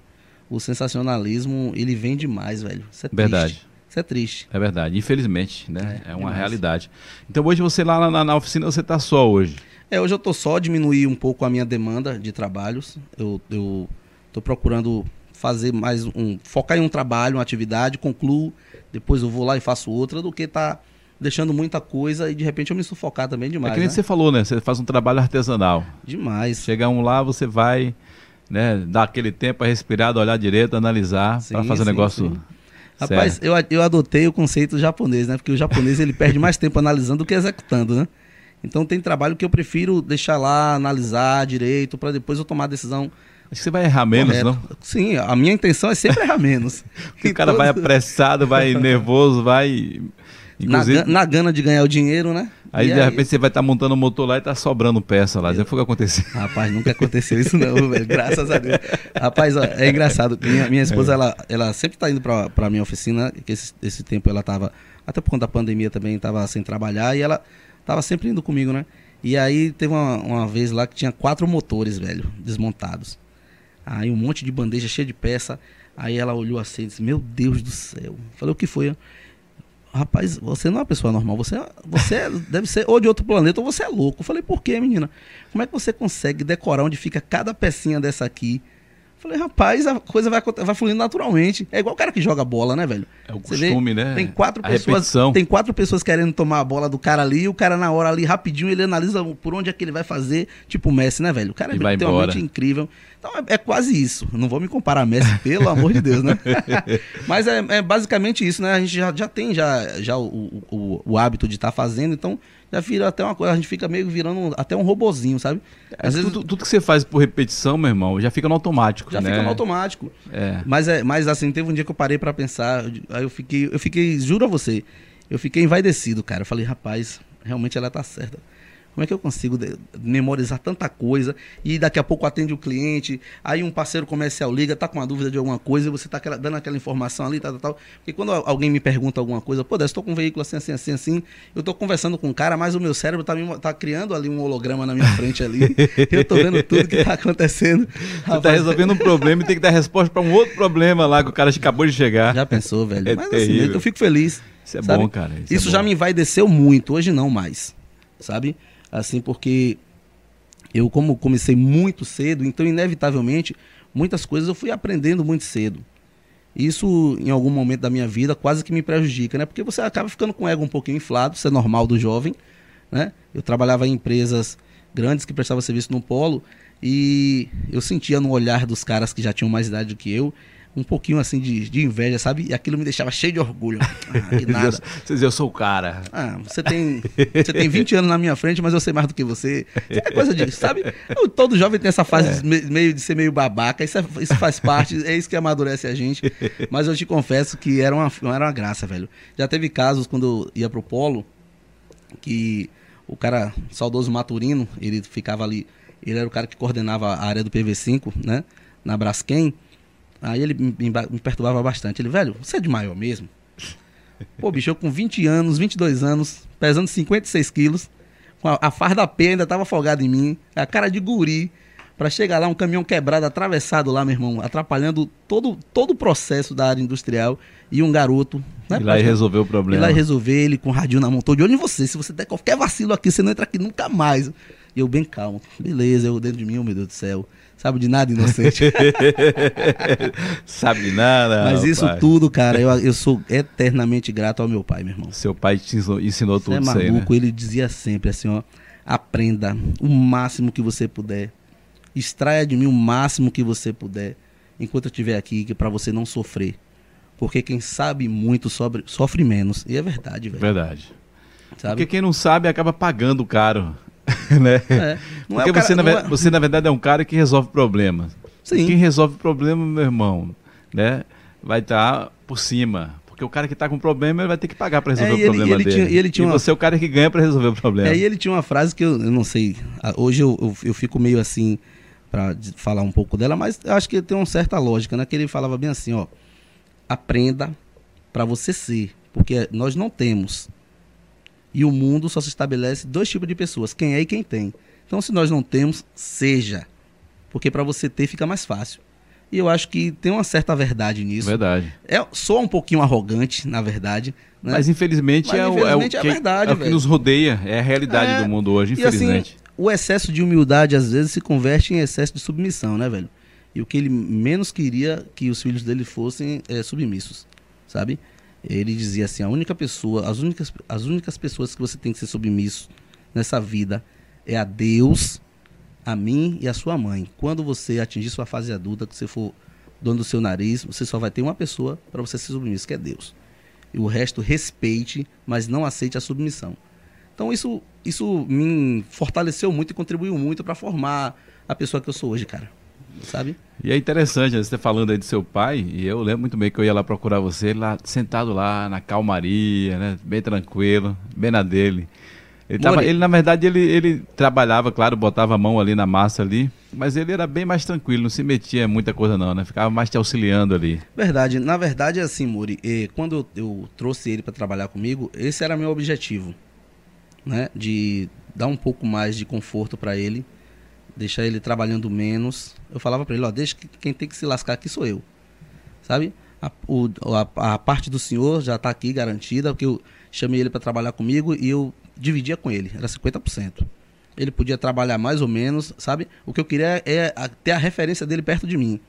O sensacionalismo, ele vem demais, velho. Isso é Verdade. Triste. Isso é triste. É verdade, infelizmente, né? É, é uma demais. realidade. Então hoje você lá na, na oficina, você está só hoje? É, hoje eu estou só, diminuir um pouco a minha demanda de trabalhos. Eu estou procurando fazer mais um. focar em um trabalho, uma atividade, concluo, depois eu vou lá e faço outra, do que tá deixando muita coisa e de repente eu me sufocar também demais. É que nem né? você falou, né? Você faz um trabalho artesanal. Demais. Chega um lá, você vai, né, dar aquele tempo a respirar, olhar direito, analisar, para fazer o negócio. Sim. Rapaz, eu, eu adotei o conceito japonês, né? Porque o japonês ele perde mais tempo analisando do que executando, né? Então tem trabalho que eu prefiro deixar lá, analisar direito, para depois eu tomar a decisão Acho que você vai errar menos, não? Sim, a minha intenção é sempre errar menos. [LAUGHS] o cara vai apressado, vai nervoso, vai. Inclusive... Na, na gana de ganhar o dinheiro, né? Aí e de aí... repente você vai estar tá montando o motor lá e tá sobrando peça lá. Já foi o que aconteceu. [LAUGHS] Rapaz, nunca aconteceu isso não, velho. Graças a Deus. Rapaz, ó, é engraçado. Minha, minha esposa, é. ela, ela sempre tá indo pra, pra minha oficina, que esse, esse tempo ela tava, até por conta da pandemia também, tava sem trabalhar, e ela tava sempre indo comigo, né? E aí teve uma, uma vez lá que tinha quatro motores, velho, desmontados. Aí um monte de bandeja cheia de peça. Aí ela olhou assim e disse: Meu Deus do céu. Falei: O que foi? Rapaz, você não é uma pessoa normal. Você, você é, deve ser ou de outro planeta ou você é louco. falei: Por que, menina? Como é que você consegue decorar onde fica cada pecinha dessa aqui? Falei, rapaz, a coisa vai, vai fluindo naturalmente. É igual o cara que joga bola, né, velho? É o costume, vê, né? Tem quatro a pessoas. Repetição. Tem quatro pessoas querendo tomar a bola do cara ali, e o cara na hora ali, rapidinho, ele analisa por onde é que ele vai fazer. Tipo o Messi, né, velho? O cara é realmente incrível. Então é, é, quase isso. Não vou me comparar a Messi, pelo [LAUGHS] amor de Deus, né? [LAUGHS] Mas é, é, basicamente isso, né? A gente já, já tem já, já o, o, o hábito de estar tá fazendo, então já vira até uma coisa, a gente fica meio virando até um robozinho, sabe? É, Às vezes... tudo, tudo, que você faz por repetição, meu irmão, já fica no automático. Já né? fica no automático. É. Mas, é, mas assim, teve um dia que eu parei para pensar, aí eu fiquei, eu fiquei, juro a você, eu fiquei envaidecido, cara. Eu falei, rapaz, realmente ela tá certa. Como é que eu consigo memorizar tanta coisa e daqui a pouco atende o cliente, aí um parceiro comercial liga, tá com uma dúvida de alguma coisa e você tá dando aquela informação ali, tal, tal, tal. Porque quando alguém me pergunta alguma coisa, pô, eu estou com um veículo assim, assim, assim, assim, eu estou conversando com um cara, mas o meu cérebro tá, me, tá criando ali um holograma na minha frente ali. [LAUGHS] eu tô vendo tudo que tá acontecendo. Você está tá resolvendo um problema e tem que dar resposta para um outro problema lá que o cara acabou de chegar. Já pensou, velho? É mas assim, eu fico feliz. Isso é sabe? bom, cara. Isso, é Isso é já me vai descer muito, hoje não mais. Sabe? Assim, porque eu como comecei muito cedo, então inevitavelmente muitas coisas eu fui aprendendo muito cedo. Isso em algum momento da minha vida quase que me prejudica, né? Porque você acaba ficando com o ego um pouquinho inflado, isso é normal do jovem, né? Eu trabalhava em empresas grandes que prestavam serviço no polo e eu sentia no olhar dos caras que já tinham mais idade do que eu, um pouquinho assim de, de inveja, sabe? E aquilo me deixava cheio de orgulho. [LAUGHS] Ah, que nada. Você diz, eu sou o cara. Ah, você tem, você tem 20 anos na minha frente, mas eu sei mais do que você. É coisa disso, sabe? Eu, todo jovem tem essa fase é. de, meio de ser meio babaca, isso, é, isso faz parte, é isso que amadurece a gente. Mas eu te confesso que era uma, era uma graça, velho. Já teve casos quando eu ia pro polo, que o cara, saudoso Maturino, ele ficava ali, ele era o cara que coordenava a área do PV5, né? Na Braskem. Aí ele me, me, perturbava bastante. Ele, velho, você é de maior mesmo? Pô, bicho, eu com 20 anos, 22 anos, pesando 56 quilos, com a, a farda P ainda tava afogada em mim, a cara de guri, para chegar lá, um caminhão quebrado, atravessado lá, meu irmão, atrapalhando todo, todo o processo da área industrial, e um garoto... Né, e lá e resolver o problema. E lá e resolver, ele com o radinho na mão, tô de olho em você, se você der qualquer vacilo aqui, você não entra aqui nunca mais. E eu bem calmo, beleza, eu dentro de mim, oh, meu Deus do céu Sabe de nada, inocente. [LAUGHS] Sabe de nada. Mas isso pai. tudo, cara, eu, eu sou eternamente grato ao meu pai, meu irmão. Seu pai te ensinou, ensinou tudo é isso aí, né? Ele dizia sempre assim, ó, aprenda o máximo que você puder. Extraia de mim o máximo que você puder enquanto eu estiver aqui, que para você não sofrer. Porque quem sabe muito sobre, sofre menos. E é verdade, velho. Verdade. Sabe? Porque quem não sabe acaba pagando caro. [LAUGHS] né? É. Porque é cara, você, na, é... você, na verdade, é um cara que resolve problemas. Sim. Quem resolve problema, meu irmão, né? Vai estar tá por cima. Porque o cara que está com problema, ele vai ter que pagar para resolver é, o problema ele, dele. Tinha, e, ele tinha e uma... você é o cara que ganha para resolver o problema. É, e ele tinha uma frase que eu, eu não sei. Hoje eu, eu, eu fico meio assim para falar um pouco dela, mas eu acho que tem uma certa lógica, né? Que ele falava bem assim, ó. Aprenda para você ser. Porque nós não temos e o mundo só se estabelece dois tipos de pessoas, quem é e quem tem. Então, se nós não temos, seja. Porque para você ter fica mais fácil. E eu acho que tem uma certa verdade nisso. Verdade. É, sou um pouquinho arrogante, na verdade. Né? Mas infelizmente, Mas, é, o- infelizmente, é, é o que, verdade, é o que nos rodeia, é a realidade É, do mundo hoje, E assim, infelizmente. o excesso de humildade às vezes se converte em excesso de submissão, né, velho? E o que ele menos queria que os filhos dele fossem é, submissos, sabe? Ele dizia assim: a única pessoa, as únicas, as únicas pessoas que você tem que ser submisso nessa vida é a Deus, a mim e a sua mãe. Quando você atingir sua fase adulta, que você for dono do seu nariz, você só vai ter uma pessoa para você ser submisso, que é Deus. E o resto respeite, mas não aceite a submissão. Então isso, isso me fortaleceu muito e contribuiu muito para formar a pessoa que eu sou hoje, cara. Sabe? E é interessante, né, você falando aí do seu pai, e eu lembro muito bem que eu ia lá procurar você, lá sentado lá na calmaria, né, bem tranquilo, bem na dele. Ele, tava- ele, na verdade, ele, ele trabalhava, claro, botava a mão ali na massa ali, mas ele era bem mais tranquilo, não se metia em muita coisa não, né? Ficava mais te auxiliando ali. Verdade. Na verdade é assim, Muri. eh, quando eu, eu trouxe ele para trabalhar comigo, esse era meu objetivo, né? De dar um pouco mais de conforto para ele, deixar ele trabalhando menos. Eu falava para ele, ó, deixa que quem tem que se lascar aqui sou eu, sabe? A, o- a, a parte do senhor já tá aqui garantida, porque eu chamei ele para trabalhar comigo e eu dividia com ele, era 50%. Ele podia trabalhar mais ou menos, sabe? O que eu queria é a- ter a referência dele perto de mim.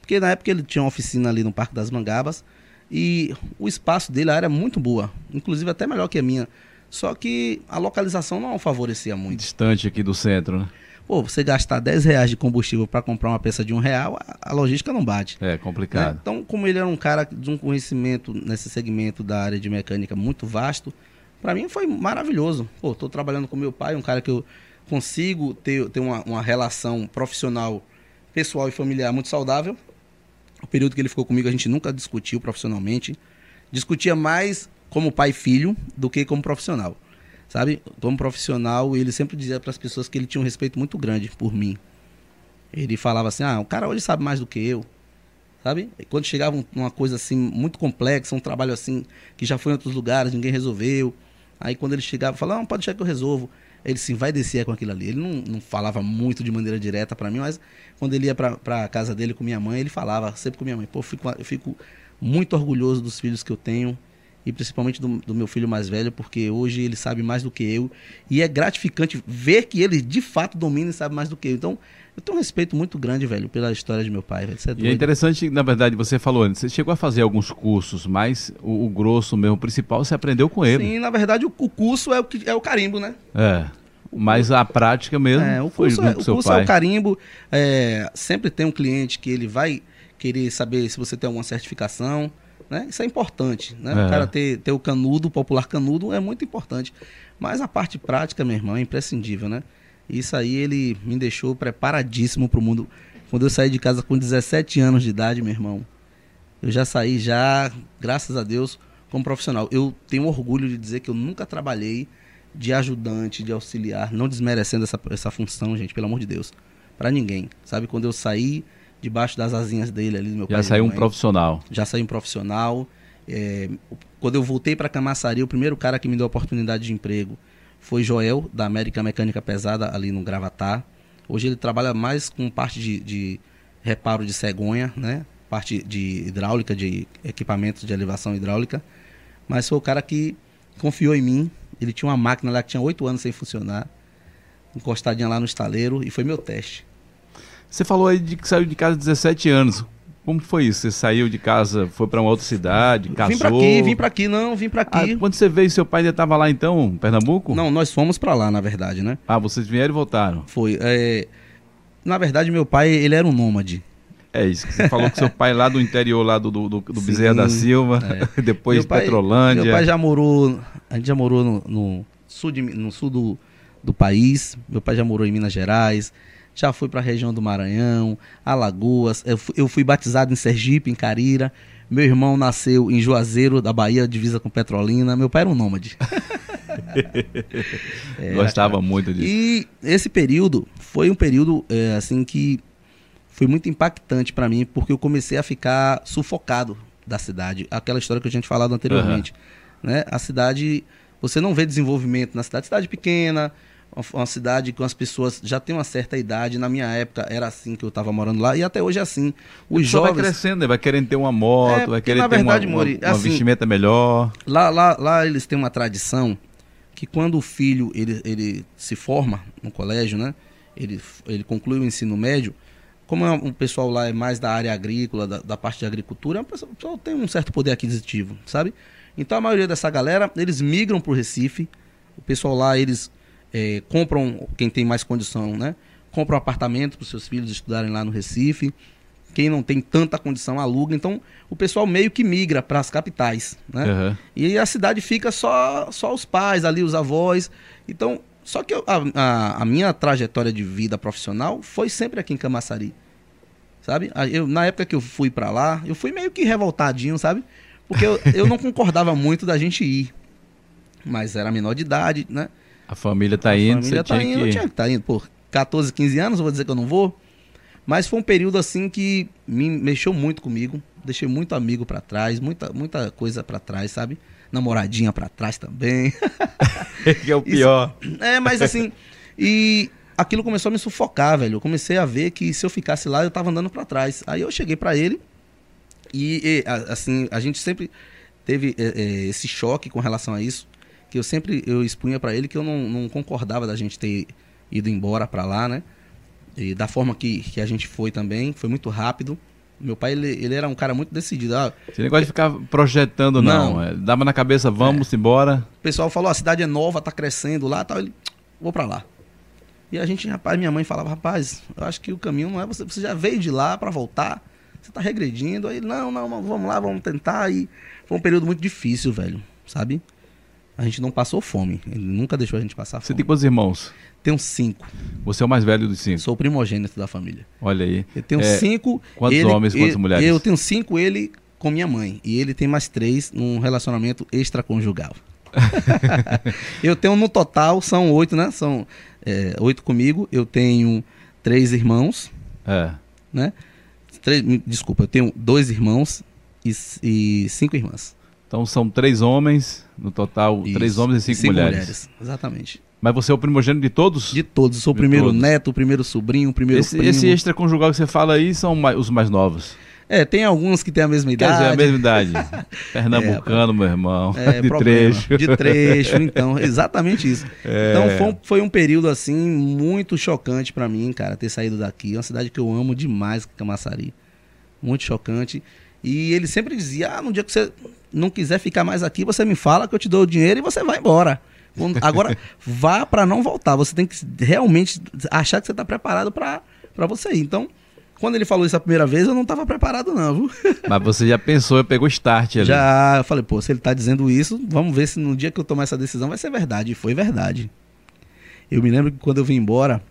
Porque na época ele tinha uma oficina ali no Parque das Mangabas e o espaço dele, a área é muito boa, inclusive até melhor que a minha. Só que a localização não favorecia muito. Distante aqui do centro, né? Pô, você gastar 10 reais de combustível para comprar uma peça de um real, a, a logística não bate. É né? complicado. Então, como ele era um cara de um conhecimento nesse segmento da área de mecânica muito vasto, para mim foi maravilhoso. Pô, tô trabalhando com meu pai, um cara que eu consigo ter, ter uma, uma relação profissional, pessoal e familiar muito saudável. O período que ele ficou comigo, a gente nunca discutiu profissionalmente. Discutia mais como pai e filho do que como profissional. Sabe? Como profissional, ele sempre dizia para as pessoas que ele tinha um respeito muito grande por mim. Ele falava assim: ah, o cara hoje sabe mais do que eu. Sabe? E quando chegava um- uma coisa assim muito complexa, um trabalho assim que já foi em outros lugares, ninguém resolveu. Aí quando ele chegava, falava, não, pode deixar que eu resolvo. Ele sim, vai descer com aquilo ali. Ele não, não falava muito de maneira direta para mim, mas quando ele ia pra, pra casa dele com minha mãe, ele falava sempre com minha mãe. Pô, eu fico, eu fico muito orgulhoso dos filhos que eu tenho e principalmente do, do meu filho mais velho, porque hoje ele sabe mais do que eu e é gratificante ver que ele de fato domina e sabe mais do que eu. Então, eu tenho um respeito muito grande, velho, pela história de meu pai, velho. É E é interessante, na verdade, você falou, você chegou a fazer alguns cursos, mas o, o grosso mesmo, o principal, você aprendeu com ele. Sim, na verdade, o, o curso é o, que, é o carimbo, né? É. Mas a prática mesmo É, o foi curso, é, o curso é o carimbo. É, sempre tem um cliente que ele vai querer saber se você tem alguma certificação. Né? Isso é importante. Né? É. O cara ter, ter o canudo, o popular canudo, é muito importante. Mas a parte prática, meu irmão, é imprescindível, né? Isso aí ele me deixou preparadíssimo para o mundo. Quando eu saí de casa com 17 anos de idade, meu irmão, eu já saí já, graças a Deus, como profissional. Eu tenho orgulho de dizer que eu nunca trabalhei de ajudante, de auxiliar, não desmerecendo essa, essa função, gente, pelo amor de Deus, para ninguém. Sabe, quando eu saí debaixo das asinhas dele ali, do meu pai Já saiu um profissional. já saí um profissional. É, quando eu voltei para Camaçari, o primeiro cara que me deu a oportunidade de emprego foi Joel, da América Mecânica Pesada, ali no Gravatar. Hoje ele trabalha mais com parte de, de reparo de cegonha, né? Parte de hidráulica, de equipamentos de elevação hidráulica. Mas foi o cara que confiou em mim. Ele tinha uma máquina lá que tinha oito anos sem funcionar, encostadinha lá no estaleiro, e foi meu teste. Você falou aí de que saiu de casa aos 17 anos. Como foi isso? Você saiu de casa, foi para uma outra cidade, casou? Vim pra aqui, vim pra aqui, não, vim pra Ah, aqui. quando você veio, seu pai ainda estava lá então, em Pernambuco? Não, nós fomos pra lá, na verdade, né? Ah, vocês vieram e voltaram. Foi. é, Na verdade, meu pai, ele era um nômade. É isso, que você falou que seu pai lá do interior, lá do, do, do, Sim, Bezerra da Silva, [LAUGHS] depois meu pai, Petrolândia. Meu pai já morou. A gente já morou no, no sul, de, no sul do, do país. Meu pai já morou em Minas Gerais. Já foi pra região do Maranhão, Alagoas. Eu fui, eu fui batizado em Sergipe, em Carira. Meu irmão nasceu em Juazeiro, da Bahia, divisa com Petrolina. Meu pai era um nômade. Era, [LAUGHS] Gostava cara. muito disso. E esse período foi um período é, assim que foi muito impactante para mim, porque eu comecei a ficar sufocado da cidade. Aquela história que a gente falado anteriormente, né? A cidade, você não vê desenvolvimento na cidade, cidade pequena, uma, cidade com as pessoas já têm uma certa idade. Na minha época era assim que eu estava morando lá e até hoje é assim. Os jovens vai crescendo, né? vai querendo ter uma moto, É, vai querer ter uma, Mori, uma, uma assim, vestimenta melhor. Lá, lá, lá eles têm uma tradição que quando o filho ele, ele se forma no colégio, né? Ele, ele conclui o ensino médio. Como é um- o pessoal lá é mais da área agrícola, da, da parte de agricultura, é o pessoal tem um certo poder aquisitivo, sabe? Então a maioria dessa galera, eles migram para o Recife. O pessoal lá, eles eh, compram, quem tem mais condição, né? Compram um apartamento para os seus filhos estudarem lá no Recife. Quem não tem tanta condição aluga. Então o pessoal meio que migra para as capitais, né? Aham. E a cidade fica só, só os pais ali, os avós. Então, só que eu- a, a, a minha trajetória de vida profissional foi sempre aqui em Camaçari. Sabe? Eu, na época que eu fui pra lá, eu fui meio que revoltadinho, sabe? Porque eu, eu não concordava muito da gente ir. Mas era menor de idade, né? A família tá A indo, família você tá tinha indo, que... eu tinha que tá indo. Por 14, 15 anos, eu vou dizer que eu não vou. Mas foi um período assim que me mexeu muito comigo. Deixei muito amigo pra trás, muita, muita coisa pra trás, sabe? Namoradinha pra trás também. [LAUGHS] que é o pior. É, mas assim, [LAUGHS] e aquilo começou a me sufocar, velho. Eu comecei a ver que se eu ficasse lá, eu tava andando pra trás. Aí eu cheguei pra ele e, e, assim, a gente sempre teve é, é, esse choque com relação a isso, que eu sempre eu expunha pra ele que eu não, não concordava da gente ter ido embora pra lá, né? E da forma que, que a gente foi também, foi muito rápido. Meu pai, ele, ele era um cara muito decidido. Ah, Esse negócio de ficar projetando, não. Não. É, dava na cabeça, vamos embora. O pessoal falou, a cidade é nova, tá crescendo lá, tal. Ele, vou pra lá. E a gente, rapaz, minha mãe falava, rapaz, eu acho que o caminho não é você, você já veio de lá pra voltar, você tá regredindo. Aí, não, não, vamos lá, vamos tentar. E foi um período muito difícil, velho, sabe? A gente não passou fome, ele nunca deixou a gente passar Você fome. tem quantos irmãos? Tenho cinco, Você é o mais velho dos cinco. sou o primogênito da família. Olha aí. Eu tenho É, cinco. quantos ele- homens, quantas eu- mulheres? Eu tenho cinco, ele com minha mãe. E ele tem mais três num relacionamento extraconjugal. [LAUGHS] [LAUGHS] eu tenho no total, são oito, né? São é, oito comigo. Eu tenho três irmãos, É. né? Três, desculpa, eu tenho dois irmãos e, e cinco irmãs. Então são três homens, no total, três Isso. homens e cinco, mulheres. Exatamente. Mas você é o primogênito de todos? De todos. Eu sou o primeiro todos. neto, o primeiro sobrinho, o primeiro esse, primo. esse extraconjugal que você fala aí são mai- os mais novos. É, tem alguns que têm a mesma Quer idade. dizer, a mesma idade. [LAUGHS] Pernambucano, meu irmão. É, [LAUGHS] de problema. trecho. De trecho, então, exatamente isso. [LAUGHS] É. Então foi um, foi um período assim muito chocante pra mim, cara, ter saído daqui. É uma cidade que eu amo demais, Camaçari. Muito chocante. E ele sempre dizia: "Ah, no dia que você não quiser ficar mais aqui, você me fala que eu te dou o dinheiro e você vai embora". Agora [LAUGHS] vá pra não voltar. Você tem que realmente achar que você tá preparado para você ir. Então, quando ele falou isso a primeira vez, eu não tava preparado não, viu? [LAUGHS] Mas você já pensou, pegou start ali. Já, eu falei, pô, se ele tá dizendo isso, vamos ver se no dia que eu tomar essa decisão vai ser verdade. E foi verdade. Eu me lembro que quando eu vim embora,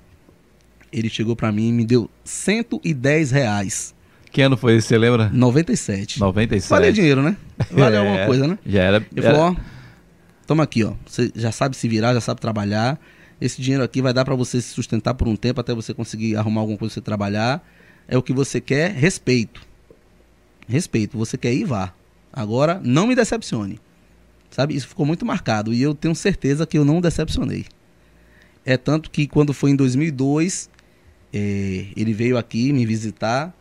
ele chegou pra mim e me deu 110 reais. Que ano foi esse, você lembra? 97. 97. Vale dinheiro, né? Vale É, alguma coisa, né? Já era. Ele falou, ó, toma aqui, ó. Você já sabe se virar, já sabe trabalhar. Esse dinheiro aqui vai dar pra você se sustentar por um tempo até você conseguir arrumar alguma coisa pra você trabalhar. É o que você quer, respeito. Respeito. Você quer ir, vá. Agora, não me decepcione. Sabe? Isso ficou muito marcado. E eu tenho certeza que eu não decepcionei. É tanto que quando foi em 2002, eh, ele veio aqui me visitar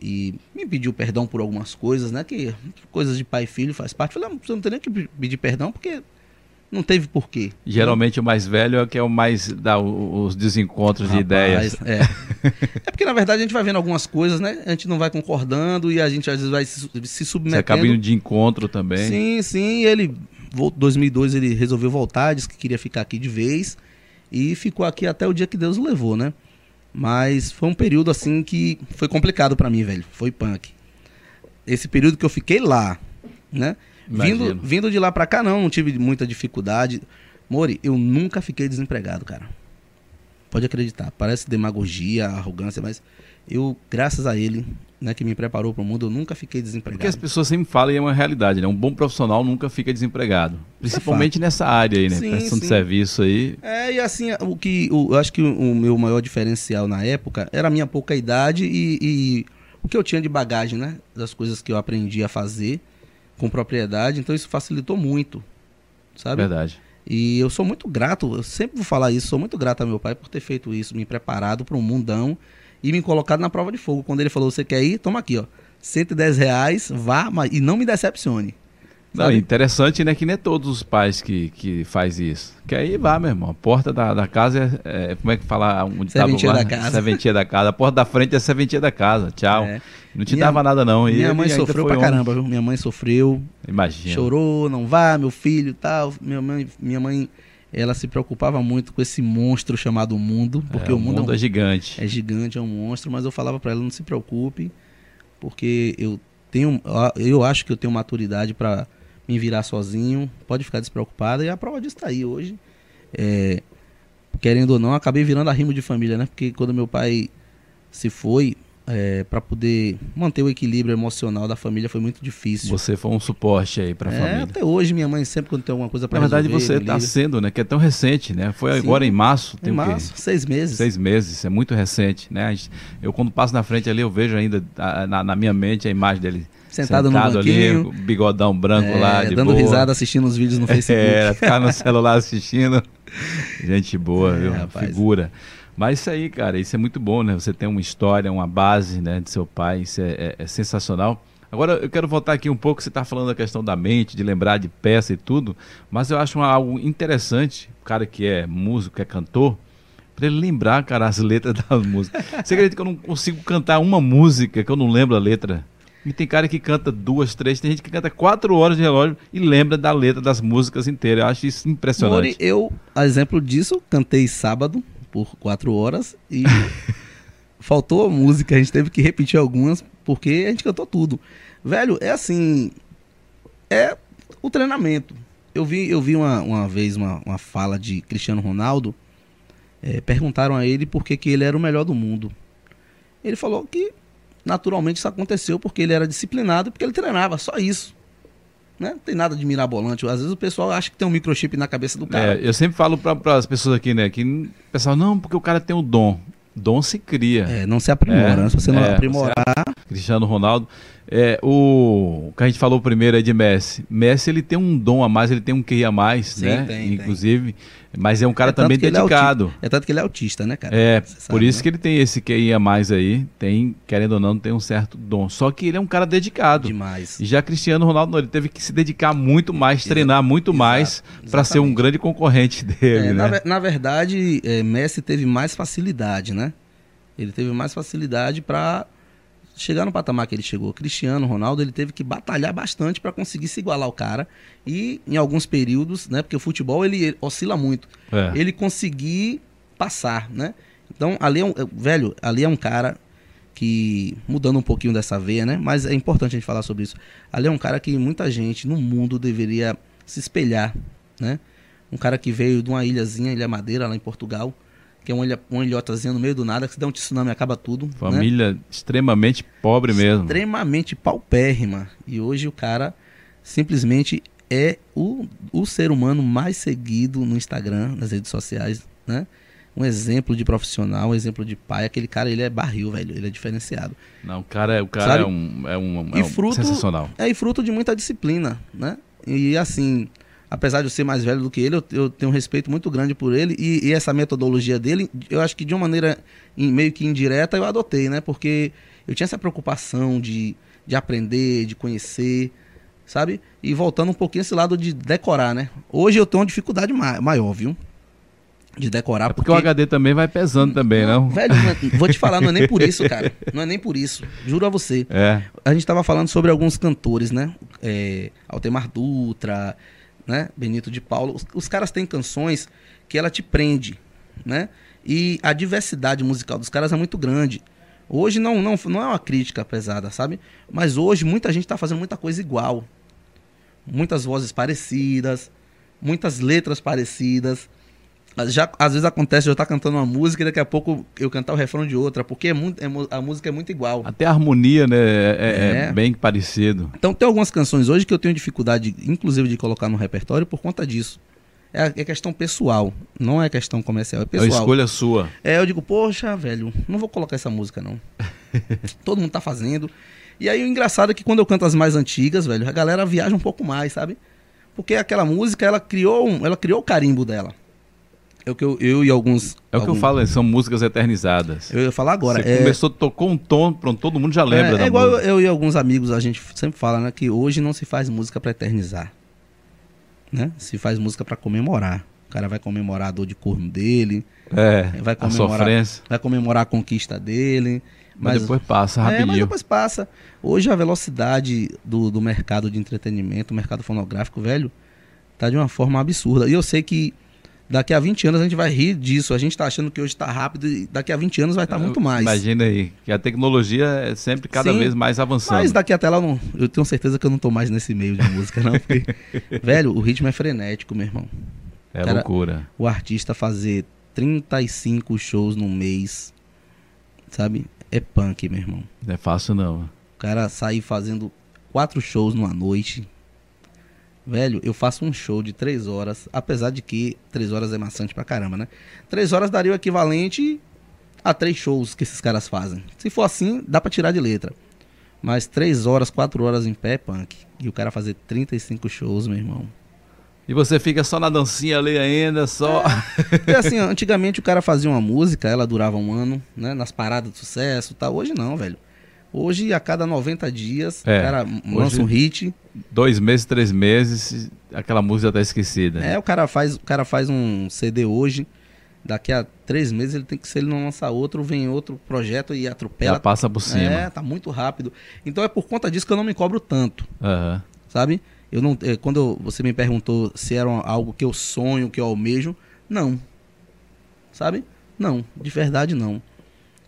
e me pediu perdão por algumas coisas, né? Que coisas de pai e filho faz parte. Falei, "Ah, você não tem nem que pedir perdão porque não teve porquê. Geralmente o mais velho é o que é o mais dá os desencontros de Rapaz, ideias. É. é porque na verdade a gente vai vendo algumas coisas, né? A gente não vai concordando e a gente às vezes vai se, se Você submetendo. acaba indo de encontro também. Sim, sim. Ele, vol- 2002, ele resolveu voltar, disse que queria ficar aqui de vez. E ficou aqui até o dia que Deus o levou, né? Mas foi um período assim que foi complicado pra mim, velho. Foi punk. Esse período que eu fiquei lá, né? Vindo, vindo de lá pra cá, não, não tive muita dificuldade. Mori, eu nunca fiquei desempregado, cara. Pode acreditar. Parece demagogia, arrogância, mas eu, graças a ele, né, que me preparou pro mundo, eu nunca fiquei desempregado. Porque as pessoas sempre falam e é uma realidade, né? Um bom profissional nunca fica desempregado. Principalmente nessa área aí, né? Sim, Prestação de sim. serviço aí. É, e assim, o que o, eu acho que o, o meu maior diferencial na época era a minha pouca idade e, e o que eu tinha de bagagem, né? Das coisas que eu aprendi a fazer com propriedade, então isso facilitou muito, sabe? Verdade. E eu sou muito grato, eu sempre vou falar isso, sou muito grato ao meu pai por ter feito isso, me preparado para um mundão e me colocado na prova de fogo. Quando ele falou, você quer ir? Toma aqui, ó. 110 reais, vá, mas, e não me decepcione. Não, interessante, né? Que nem é todos os pais que, que faz isso. Que aí vá, meu irmão. A porta da, da casa é, é Como é que fala? Um serventia da casa. Serventia da casa. A porta da frente é serventia da casa. Tchau. É. Não te minha, dava nada, não. E minha mãe sofreu pra um... caramba, viu? Minha mãe sofreu. Imagina. Chorou, não vá, meu filho tal. Minha mãe, minha mãe, ela se preocupava muito com esse monstro chamado mundo. Porque é, o mundo, mundo é, um, é gigante. É gigante, é um monstro. Mas eu falava para ela, não se preocupe. Porque eu tenho. Eu acho que eu tenho maturidade para me virar sozinho, pode ficar despreocupada. E a prova disso está aí hoje. É, querendo ou não, acabei virando arrimo de família, né? Porque quando meu pai se foi, é, para poder manter o equilíbrio emocional da família foi muito difícil. Você foi um suporte aí para a é, família. Até hoje minha mãe sempre quando tem alguma coisa para Na verdade você está sendo, né? Que é tão recente, né? Foi Sim, agora em março. Tem em março, seis meses. Seis meses, é muito recente, né? Eu quando passo na frente ali eu vejo ainda na, na minha mente a imagem dele Sentado, sentado no banquinho, ali, bigodão branco é, lá, de dando boa. risada assistindo os vídeos no [LAUGHS] Facebook. É, ficar no celular assistindo. [LAUGHS] Gente boa, é, viu? Rapaz. Figura. Mas isso aí, cara, isso é muito bom, né? Você tem uma história, uma base, né, de seu pai, isso é, é, é sensacional. Agora, eu quero voltar aqui um pouco, você está falando da questão da mente, de lembrar de peça e tudo, mas eu acho algo interessante, o cara que é músico, que é cantor, para ele lembrar, cara, as letras [LAUGHS] das músicas. Você acredita que eu não consigo cantar uma música que eu não lembro a letra? E tem cara que canta duas, três, tem gente que canta quatro horas de relógio e lembra da letra das músicas inteiras. Eu acho isso impressionante. Mori, eu, a exemplo disso, cantei sábado por quatro horas e [LAUGHS] faltou a música, a gente teve que repetir algumas porque a gente cantou tudo. Velho, é assim, é o treinamento. Eu vi, eu vi uma, uma vez uma, uma fala de Cristiano Ronaldo, é, perguntaram a ele por que, que ele era o melhor do mundo. Ele falou que naturalmente isso aconteceu porque ele era disciplinado, porque ele treinava, só isso. Né? Não tem nada de mirabolante. Às vezes o pessoal acha que tem um microchip na cabeça do cara. É, eu sempre falo para as pessoas aqui, né? Que o pessoal, não, porque o cara tem o dom. Dom se cria. É, não se aprimora. É, né? Se você não é, aprimorar. Cristiano Ronaldo. É, o, o que a gente falou primeiro é de Messi. Messi ele tem um dom a mais, ele tem um QI a mais, Sim, né? Tem, Inclusive. Tem. Mas é um cara é também dedicado. É, é, tanto que ele é autista, né, cara? É, Você por sabe, isso né? que ele tem esse QI a mais aí. Tem, querendo ou não, tem um certo dom. Só que ele é um cara dedicado. Demais. E já Cristiano Ronaldo, ele teve que se dedicar muito mais, treinar muito Exato. mais para ser um grande concorrente [LAUGHS] dele, é, né? Na, na verdade, é, Messi teve mais facilidade, né? Ele teve mais facilidade para chegar no patamar que ele chegou. Cristiano Ronaldo, ele teve que batalhar bastante para conseguir se igualar ao cara e em alguns períodos, né, porque o futebol ele, ele oscila muito. É. Ele conseguir passar, né? Então, ali é um, velho, ali é um cara que mudando um pouquinho dessa veia, né? Mas é importante a gente falar sobre isso. Ali é um cara que muita gente no mundo deveria se espelhar, né? Um cara que veio de uma ilhazinha, Ilha Madeira, lá em Portugal, que é uma, ilha, uma ilhotazinha no meio do nada, que se der um tsunami acaba tudo. Né? Família né? extremamente pobre mesmo. Extremamente paupérrima. E hoje o cara simplesmente é o, o ser humano mais seguido no Instagram, nas redes sociais, né? Um exemplo de profissional, um exemplo de pai. Aquele cara, ele é barril, velho. Ele é diferenciado. Não, o cara, é, o cara é um, é um, é um fruto, sensacional. É, e fruto de muita disciplina, né? E assim, apesar de eu ser mais velho do que ele, eu, eu tenho um respeito muito grande por ele e, e, essa metodologia dele, eu acho que de uma maneira meio que indireta eu adotei, né? Porque eu tinha essa preocupação de, de aprender, de conhecer, sabe? E voltando um pouquinho esse lado de decorar, né? Hoje eu tenho uma dificuldade maior, viu? De decorar. É porque, porque, o HD também vai pesando também, não? Velho, é, vou te falar, não é nem por isso, cara. Não é nem por isso. Juro a você. É. A gente tava falando sobre alguns cantores, né? É, Altemar Dutra, né? Benito de Paulo. Os, os, caras têm canções que ela te prende, né? E a diversidade musical dos caras é muito grande. Hoje não, não, não é uma crítica pesada, sabe? Mas hoje muita gente está fazendo muita coisa igual. Muitas vozes parecidas, muitas letras parecidas. Já, às vezes acontece eu estar cantando uma música e daqui a pouco eu cantar o refrão de outra, porque é muito, é, a música é muito igual. Até a harmonia, né? É, é, é, bem parecido. Então tem algumas canções hoje que eu tenho dificuldade, inclusive, de colocar no repertório por conta disso. É, é questão pessoal, não é questão comercial, é pessoal. É escolha sua. É, eu digo, poxa, velho, não vou colocar essa música, não. [LAUGHS] Todo mundo tá fazendo. E aí o engraçado é que quando eu canto as mais antigas, velho, a galera viaja um pouco mais, sabe? porque aquela música, ela criou, um, ela criou o carimbo dela. É o que eu, eu e alguns. É o que eu falo, são músicas eternizadas. Eu ia falar agora. Você é, começou, tocou um tom, pronto, todo mundo já lembra é, da é igual música. eu e alguns amigos, a gente sempre fala, né? Que hoje não se faz música pra eternizar. Né? Se faz música pra comemorar. O cara vai comemorar a dor de corno dele, É, vai a comemorar, sofrência. vai comemorar a conquista dele. Mas, Mas, depois passa é, mas rapidinho. depois passa. Hoje a velocidade do, do mercado de entretenimento, o mercado fonográfico, velho, tá de uma forma absurda. E eu sei que daqui a 20 anos a gente vai rir disso. A gente tá achando que hoje tá rápido e daqui a 20 anos vai estar muito mais. Imagina aí, que a tecnologia é sempre cada Sim, vez mais avançando. Mas daqui até lá eu, não, eu tenho certeza que eu não tô mais nesse meio de música, não. Porque, [LAUGHS] velho, o ritmo é frenético, meu irmão. É cara- loucura. O artista fazer 35 shows num mês, sabe? É punk, meu irmão. Não é fácil não. O cara sair fazendo quatro shows numa noite. Velho, eu faço um show de três horas, apesar de que três horas é maçante pra caramba, né? Três horas daria o equivalente a três shows que esses caras fazem. Se for assim, dá pra tirar de letra. Mas três horas, quatro horas em pé é punk. E o cara fazer 35 shows, meu irmão. E você fica só na dancinha ali ainda, só. Porque [LAUGHS] assim, antigamente o cara fazia uma música, ela durava um ano, né? Nas paradas de sucesso e tal. Hoje não, velho. Hoje, a cada 90 dias, É, o cara lança um hit. Dois meses, três meses, aquela música tá esquecida. É, o cara faz, o cara faz um CD hoje. Daqui a três meses ele tem que, se ele não lançar outro, vem outro projeto e Já atropela. passa por cima. É, tá muito rápido. Então é por conta disso que eu não me cobro tanto, Aham. sabe? Eu não, eh, quando eu- você me perguntou se era algo que eu sonho, que eu almejo, não. Sabe? Não, de verdade não.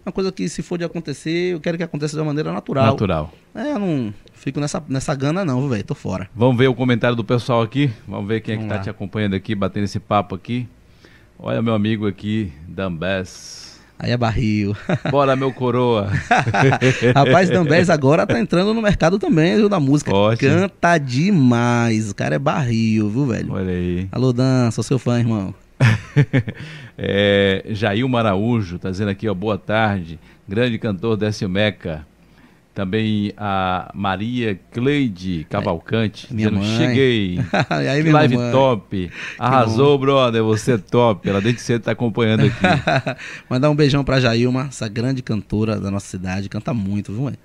Uma coisa que se for de acontecer, eu quero que aconteça de uma maneira natural. Natural. É, eu não fico nessa, nessa gana não, velho, tô fora. Vamos ver o comentário do pessoal aqui. Vamos ver quem é que Vamos tá lá. te acompanhando aqui, batendo esse papo aqui. Olha meu amigo aqui, Dambés. Aí é barril. [LAUGHS] Bora, meu coroa. [LAUGHS] Rapaz, Dambés agora tá entrando no mercado também, viu, da música. Ótimo. Canta demais. O cara é barril, viu, velho? Olha aí. Alô, Dan, sou seu fã, irmão. [LAUGHS] é, Jailma Araújo tá dizendo aqui, ó, boa tarde. Grande cantor Décio Meca. Também a Maria Cleide Cavalcante. Minha dizendo, mãe. Cheguei. [LAUGHS] aí, live mamãe? top. Arrasou, brother. Você é top. Ela desde cedo tá acompanhando aqui. [LAUGHS] Mandar um beijão pra Jailma, essa grande cantora da nossa cidade. Canta muito, viu, velho?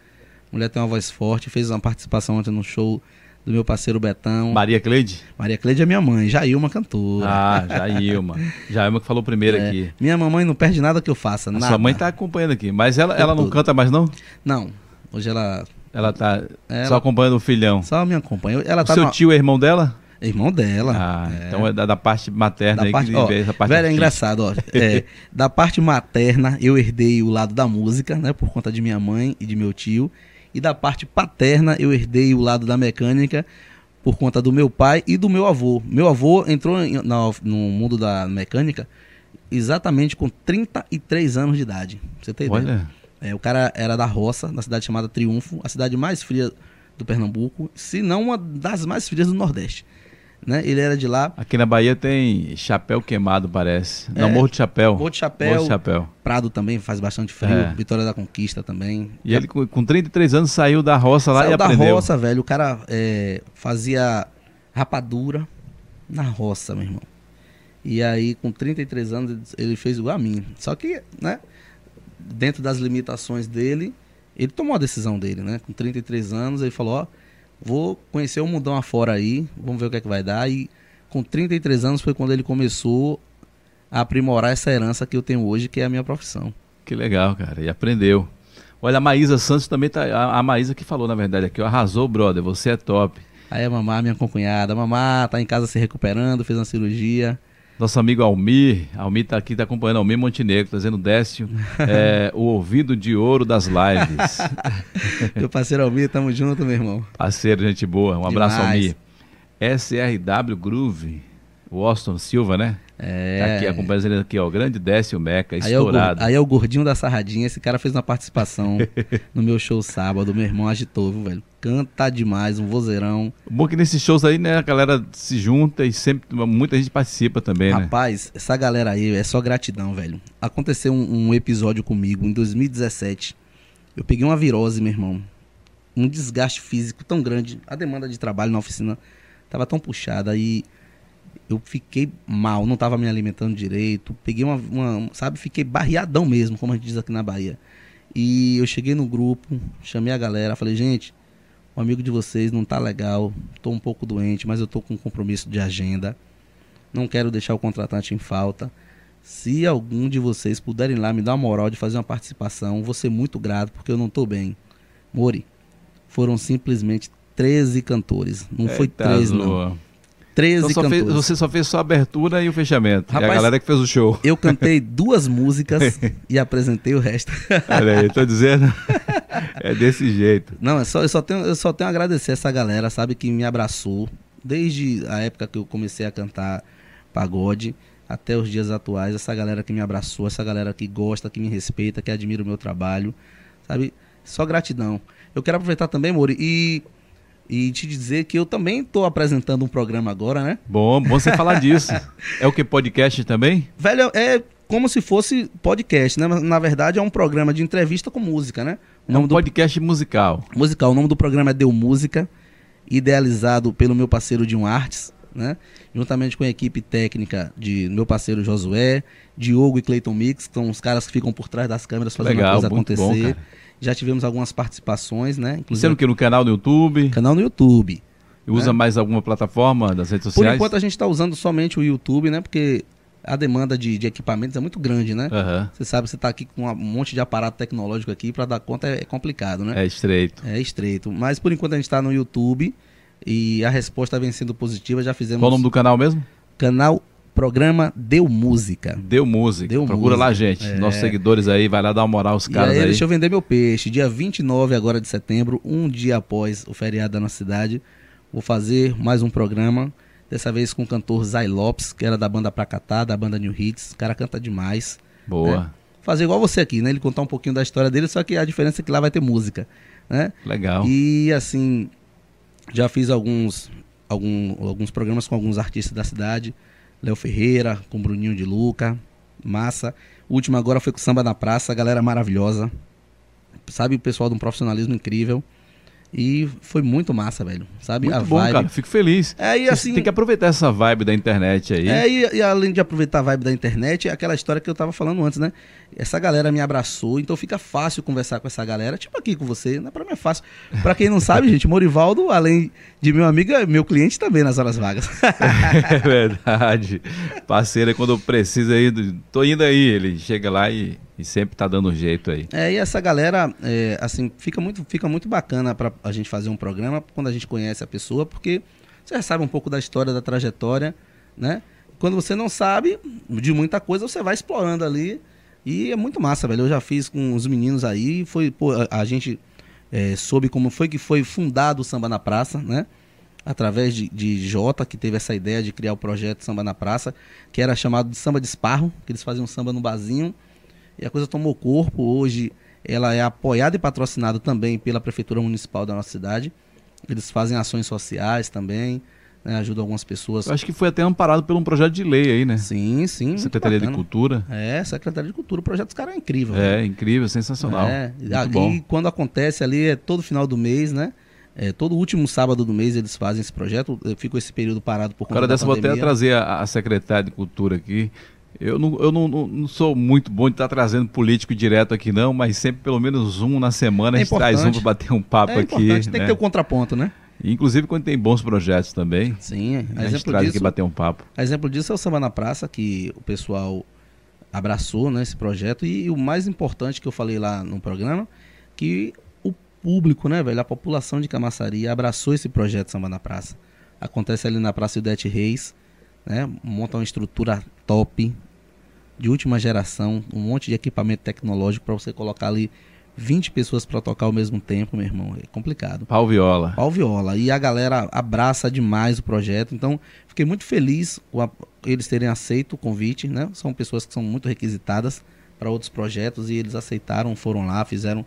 Mulher tem uma voz forte, fez uma participação ontem no show do meu parceiro Betão. Maria Cleide? Maria Cleide é minha mãe, Jailma cantora. Ah, Jailma. [LAUGHS] Jailma que falou primeiro É, aqui. Minha mamãe não perde nada que eu faça, A nada. sua mãe tá acompanhando aqui. Mas ela, ela não tudo. canta mais, não? Não, hoje ela... Ela tá Ela- só acompanhando o filhão. Só me acompanha. Ela O tá seu no- tio é irmão dela? Irmão dela. Ah, então é da, da parte materna Da aí parte, ó, vê essa parte velho, é engraçado, ó. [LAUGHS] É, da parte materna, eu herdei o lado da música, né? Por conta de minha mãe e de meu tio. E da parte paterna, eu herdei o lado da mecânica por conta do meu pai e do meu avô. Meu avô entrou em- na- no mundo da mecânica exatamente com 33 anos de idade. Você tem ideia? Olha, É, o cara era da roça, na cidade chamada Triunfo, a cidade mais fria do Pernambuco, se não uma das mais frias do Nordeste. Né? Ele era de lá, aqui na Bahia tem chapéu queimado, parece. Não, É, Morro de Chapéu. Morro de Chapéu, Morro de Chapéu. Prado também faz bastante frio, É. Vitória da Conquista também. E ele com, com 33 anos saiu da roça lá Saiu e da aprendeu. roça, velho. O cara é, fazia rapadura na roça, meu irmão. E aí, com 33 anos, ele fez igual a mim. Só que, né, dentro das limitações dele, ele tomou a decisão dele, né? Com 33 anos, ele falou, ó, vou conhecer o mundão afora aí, vamos ver o que é que vai dar. E com 33 anos foi quando ele começou a aprimorar essa herança que eu tenho hoje, que é a minha profissão. Que legal, cara. E aprendeu. Olha, a Maísa Santos também tá. A, a Maísa que falou, na verdade, aqui, arrasou, brother. Você é top. Aí a mamá, minha concunhada, a mamá tá em casa se recuperando, fez uma cirurgia. Nosso amigo Almir, Almir tá aqui, tá acompanhando, Almir Montenegro, tá dizendo Décio, [LAUGHS] é, o ouvido de ouro das lives. [LAUGHS] Meu parceiro Almir, tamo junto, meu irmão. Parceiro, gente boa. Um abraço, Demais. Almir. SRW Groove, o Austin Silva, né? É. Tá aqui acompanhando ele aqui, ó. o Grande Décio Meca, Aí é, o, estourado. aí é o gordinho da sarradinha. Esse cara fez uma participação [LAUGHS] no meu show sábado. Meu irmão agitou, viu, velho? Canta demais, um vozeirão. O bom é que nesses shows aí, né, a galera se junta e sempre muita gente participa também, né? Rapaz, essa galera aí é só gratidão, velho. Aconteceu um, um episódio comigo em 2017. Eu peguei uma virose, meu irmão. Um desgaste físico tão grande. A demanda de trabalho na oficina tava tão puxada e eu fiquei mal, não tava me alimentando direito, peguei uma, uma, sabe, fiquei barriadão mesmo, como a gente diz aqui na Bahia. E eu cheguei no grupo, chamei a galera, falei, gente, o amigo de vocês não tá legal, tô um pouco doente, mas eu tô com um compromisso de agenda. Não quero deixar o contratante em falta. Se algum de vocês puderem lá me dar uma moral de fazer uma participação, vou ser muito grato, porque eu não tô bem. Mori, foram simplesmente 13 cantores. Não foi 13, não. 13 então cantores. Fez, você só fez só a abertura e o fechamento. Rapaz, e a galera que fez o show. Eu cantei [LAUGHS] duas músicas e apresentei o resto. [LAUGHS] Olha aí, tô dizendo. é desse jeito. Não, é só, eu, só tenho, eu só tenho a agradecer essa galera, sabe, que me abraçou. Desde a época que eu comecei a cantar pagode até os dias atuais. Essa galera que me abraçou, essa galera que gosta, que me respeita, que admira o meu trabalho. Sabe? Só gratidão. Eu quero aproveitar também, Mori, e e te dizer que eu também estou apresentando um programa agora, né? Bom, bom você falar disso. [LAUGHS] É o que? Podcast também? Velho, é como se fosse podcast, né? Na verdade, é um programa de entrevista com música, né? O é um do... podcast musical. Musical. O nome do programa é Deu Música, idealizado pelo meu parceiro de um Artes, né? Juntamente com a equipe técnica de meu parceiro Josué, Diogo e Clayton Mix, que são os caras que ficam por trás das câmeras fazendo Legal, a coisa acontecer. Bom, já tivemos algumas participações, né? Inclusive, Sendo que no canal do YouTube? Canal no YouTube. E usa né? mais alguma plataforma das redes sociais? Por enquanto a gente está usando somente o YouTube, né? Porque a demanda de, de equipamentos é muito grande, né? Uhum. Você sabe, você está aqui com um monte de aparato tecnológico aqui, para dar conta é, é, complicado, né? É estreito. É estreito. Mas por enquanto a gente está no YouTube e a resposta vem sendo positiva. Já fizemos. Qual o nome do canal mesmo? Canal Programa Deu Música. Deu Música. Deu Procura música. lá, gente. É. Nossos seguidores aí, vai lá dar uma moral aos caras aí, aí. Deixa eu vender meu peixe. Dia 29 agora de setembro, um dia após o feriado da nossa cidade, vou fazer mais um programa. Dessa vez com o cantor Zay Lopes, que era da banda Pracatá, da banda New Hits. O cara canta demais. Boa. Né? Fazer igual você aqui, né? Ele contar um pouquinho da história dele, só que a diferença é que lá vai ter música, né? Legal. E assim, já fiz alguns, algum, alguns programas com alguns artistas da cidade. Léo Ferreira, com Bruninho de Luca, massa. O último agora foi com Samba na Praça, galera maravilhosa. Sabe, o pessoal de um profissionalismo incrível. E foi muito massa, velho. Sabe? Muito a bom, vibe. cara. Fico feliz. É, e assim, tem que aproveitar essa vibe da internet aí. É, e, e, além de aproveitar a vibe da internet, é aquela história que eu tava falando antes, né? Essa galera me abraçou, então fica fácil conversar com essa galera. Tipo aqui com você, né? Pra mim é fácil. Pra quem não sabe, [LAUGHS] gente, Morivaldo, além de meu amigo, é meu cliente também nas horas vagas. [LAUGHS] é verdade. Parceiro, quando precisa aí, tô indo aí. Ele chega lá e e sempre tá dando jeito aí. É, e essa galera, é, assim, fica muito, fica muito bacana para a gente fazer um programa quando a gente conhece a pessoa, porque você já sabe um pouco da história, da trajetória, né? Quando você não sabe de muita coisa, você vai explorando ali. E é muito massa, velho. Eu já fiz com os meninos aí, foi, pô, a, a gente é, soube como foi que foi fundado o Samba na Praça, né? Através de, de Jota, que teve essa ideia de criar o projeto Samba na Praça, que era chamado de Samba de Esparro, que eles faziam samba no barzinho e a coisa tomou corpo. Hoje ela é apoiada e patrocinada também pela Prefeitura Municipal da nossa cidade. Eles fazem ações sociais também, né, ajudam algumas pessoas. Eu acho que foi até amparado por um projeto de lei aí, né? Sim, sim. Secretaria de Cultura. É, Secretaria de Cultura. O projeto dos caras é incrível. É, né? incrível, sensacional. É, bom. e quando acontece ali é todo final do mês, né? É, todo último sábado do mês eles fazem esse projeto. Eu fico esse período parado por conta Cara, dessa pandemia. vou até trazer a, a secretária de Cultura aqui. Eu, não, eu não, não, não, sou muito bom de estar trazendo político direto aqui, não, mas sempre pelo menos um na semana é a gente traz um para bater um papo é aqui. Né? Tem que né? ter o um contraponto, né? Inclusive quando tem bons projetos também. Sim, a, a gente traz disso, aqui bater um papo. Exemplo disso é o Samba na Praça, que o pessoal abraçou né, esse projeto. E, e o mais importante que eu falei lá no programa, que o público, né, velho, a população de Camaçari abraçou esse projeto Samba na Praça. Acontece ali na Praça Idete Reis, né? Monta uma estrutura top, de última geração, um monte de equipamento tecnológico para você colocar ali 20 pessoas para tocar ao mesmo tempo, meu irmão, é complicado. Pau viola. Pau viola. E a galera abraça demais o projeto. Então, fiquei muito feliz com a, eles terem aceito o convite, né? São pessoas que são muito requisitadas para outros projetos e eles aceitaram, foram lá, fizeram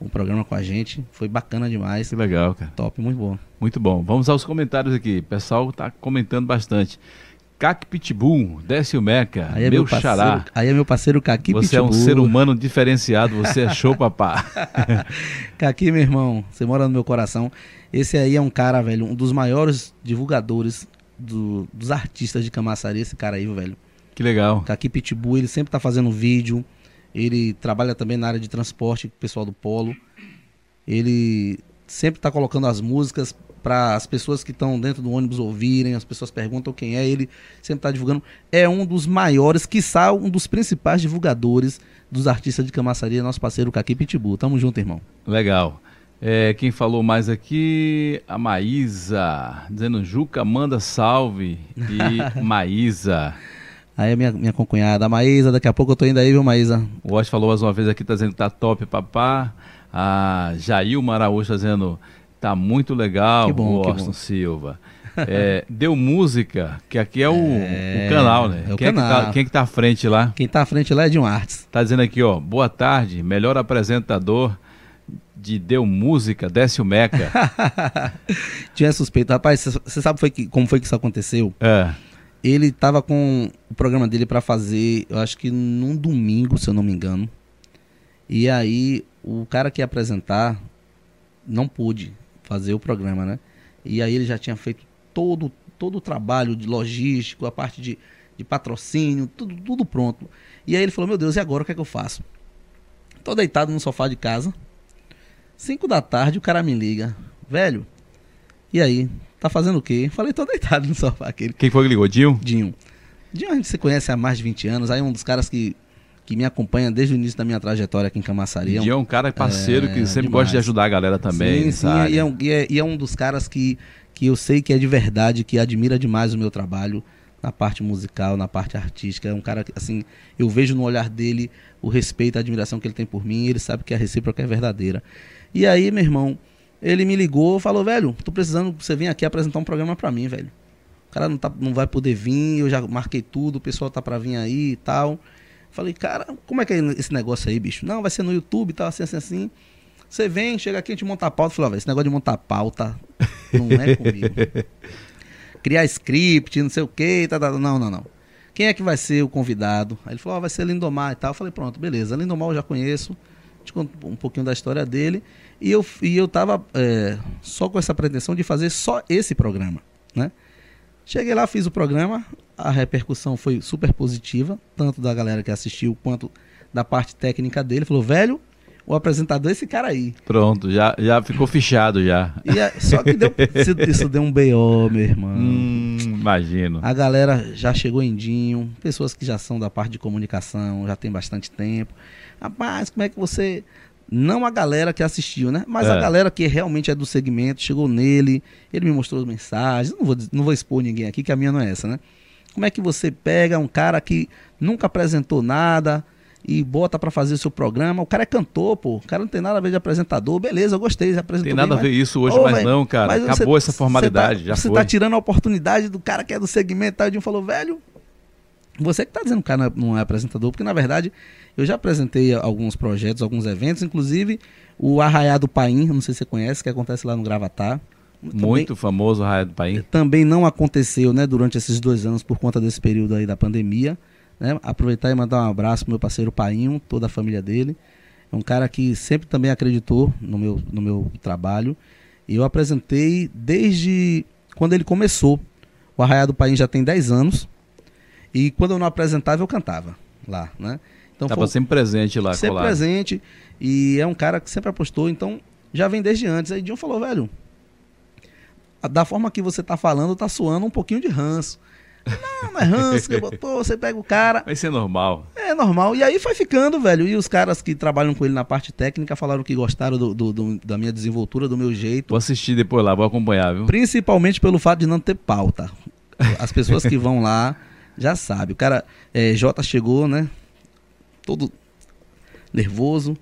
um programa com a gente. Foi bacana demais. Que legal, cara. Top, muito bom. Muito bom. Vamos aos comentários aqui. O pessoal está comentando bastante. Cac Pitbull, Décio Meca, Aí é meu meu parceiro, xará. aí é meu parceiro Kaki Você é um Pitbull. ser humano diferenciado, você é show, papá. [LAUGHS] Kaki, meu irmão, você mora no meu coração. Esse aí é um cara, velho, um dos maiores divulgadores do- dos artistas de Camaçari, esse cara aí, velho. Que legal. Kaki Pitbull, ele sempre tá fazendo vídeo. Ele trabalha também na área de transporte, com o pessoal do Polo. Ele sempre tá colocando as músicas para as pessoas que estão dentro do ônibus ouvirem, as pessoas perguntam quem é, ele sempre tá divulgando. É um dos maiores, quiçá um dos principais divulgadores dos artistas de Camaçari, é nosso parceiro Kaki Pitbull. Tamo junto, irmão. Legal. É, quem falou mais aqui? A Maísa, dizendo Juca, manda salve. E [LAUGHS] Maísa. Aí a minha, minha concunhada, a Maísa, daqui a pouco eu tô indo aí, viu, Maísa? O Osh falou mais uma vez aqui, tá dizendo que tá top, papá. A Jailma Araújo tá dizendo tá muito legal, Que bom, o que bom. Silva. É, [LAUGHS] deu música, que aqui é o, É, o canal, né? é o quem, É que canal. tá, quem é que tá à frente lá? Quem tá à frente lá é de um Arts. Tá dizendo aqui, ó, boa tarde, melhor apresentador de Deu Música, Décio Meca. [LAUGHS] Tinha suspeito. Rapaz, você sabe foi que, como foi que isso aconteceu? é, Ele tava com o programa dele pra fazer, eu acho que num domingo, se eu não me engano. E aí, o cara que ia apresentar não pôde fazer o programa, né? E aí ele já tinha feito todo, todo o trabalho de logístico, a parte de, de patrocínio, tudo, tudo pronto. E aí ele falou, meu Deus, e agora o que é que eu faço? Tô deitado no sofá de casa. Cinco da tarde o cara me liga. Velho, e aí? Tá fazendo o quê? Falei, tô deitado no sofá aquele. quem foi que ligou? Dinho? Dinho. Dinho a gente se conhece há mais de 20 anos, aí é um dos caras que, que me acompanha desde o início da minha trajetória aqui em Camaçari. É Dinho é um cara parceiro que É, sempre demais. gosta de ajudar a galera também, sim, sim, e é, um, e, é, e é um dos caras que, que eu sei que é de verdade, que admira demais o meu trabalho na parte musical, na parte artística. É um cara que, assim, eu vejo no olhar dele o respeito, a admiração que ele tem por mim, e ele sabe que a recíproca é verdadeira. E aí, meu irmão, ele me ligou, falou, velho, tô precisando que você venha aqui apresentar um programa pra mim, velho. O cara não, tá, não vai poder vir, eu já marquei tudo, o pessoal tá pra vir aí e tal. Falei, cara, como é que é esse negócio aí, bicho? Não, vai ser no YouTube e tal, assim, assim, assim. Você vem, chega aqui, a gente monta a pauta. Falei, ó, velho, esse negócio de montar pauta não é [LAUGHS] comigo. Criar script, não sei o quê, tá, tá, não, não, não. Quem é que vai ser o convidado? Aí ele falou, ó, vai ser Lindomar e tal. Eu falei, pronto, beleza. Lindomar eu já conheço. Te conto um pouquinho da história dele. E eu, e eu tava é, só com essa pretensão de fazer só esse programa, né? Cheguei lá, fiz o programa, a repercussão foi super positiva, tanto da galera que assistiu quanto da parte técnica dele. Falou, velho, o apresentador é esse cara aí. Pronto, já, já ficou fichado já. E é- só que deu, [LAUGHS] isso, deu um B.O., meu irmão. Hum, imagino. A galera já chegou em Dinho, pessoas que já são da parte de comunicação, já tem bastante tempo. Rapaz, como é que você. Não a galera que assistiu, né? Mas É. a galera que realmente é do segmento, chegou nele, ele me mostrou as mensagens. Não vou, não vou expor ninguém aqui, que a minha não é essa, né? Como é que você pega um cara que nunca apresentou nada e bota pra fazer o seu programa? O cara é cantor, pô. O cara não tem nada a ver de apresentador. Beleza, eu gostei, já apresentou Tem nada a bem, ver mas- isso hoje, Ô, mas velho, não, cara. mas Acabou você- essa formalidade, você já tá, Você foi. tá tirando a oportunidade do cara que é do segmento. Tá? O Dinho falou, velho, você que tá dizendo que o cara não é- não é apresentador, porque na verdade eu já apresentei alguns projetos, alguns eventos, inclusive o Arraiá do Paim, não sei se você conhece, que acontece lá no Gravatar. Também- Muito famoso Raia do País. também não aconteceu, né, durante esses dois anos por conta desse período aí da pandemia, né? Aproveitar e mandar um abraço pro meu parceiro Painho, toda a família dele. É um cara que sempre também acreditou no meu, no meu trabalho. E eu apresentei desde quando ele começou. O Arraiá do Painho já tem 10 anos. E quando eu não apresentava, eu cantava lá, né? Então Tava foi- sempre presente lá, sempre colado. presente. E é um cara que sempre apostou, então já vem desde antes. Aí Dion falou, velho, da forma que você tá falando, tá soando um pouquinho de ranço. Não, não é ranço que botou, você pega o cara. Vai ser normal. É normal. E aí foi ficando, velho. E os caras que trabalham com ele na parte técnica falaram que gostaram do, do- do- da minha desenvoltura, do meu jeito. Vou assistir depois lá, vou acompanhar, viu? Principalmente pelo fato de não ter pauta. As pessoas que vão lá já sabem. O cara, é, Jota chegou, né? Todo nervoso.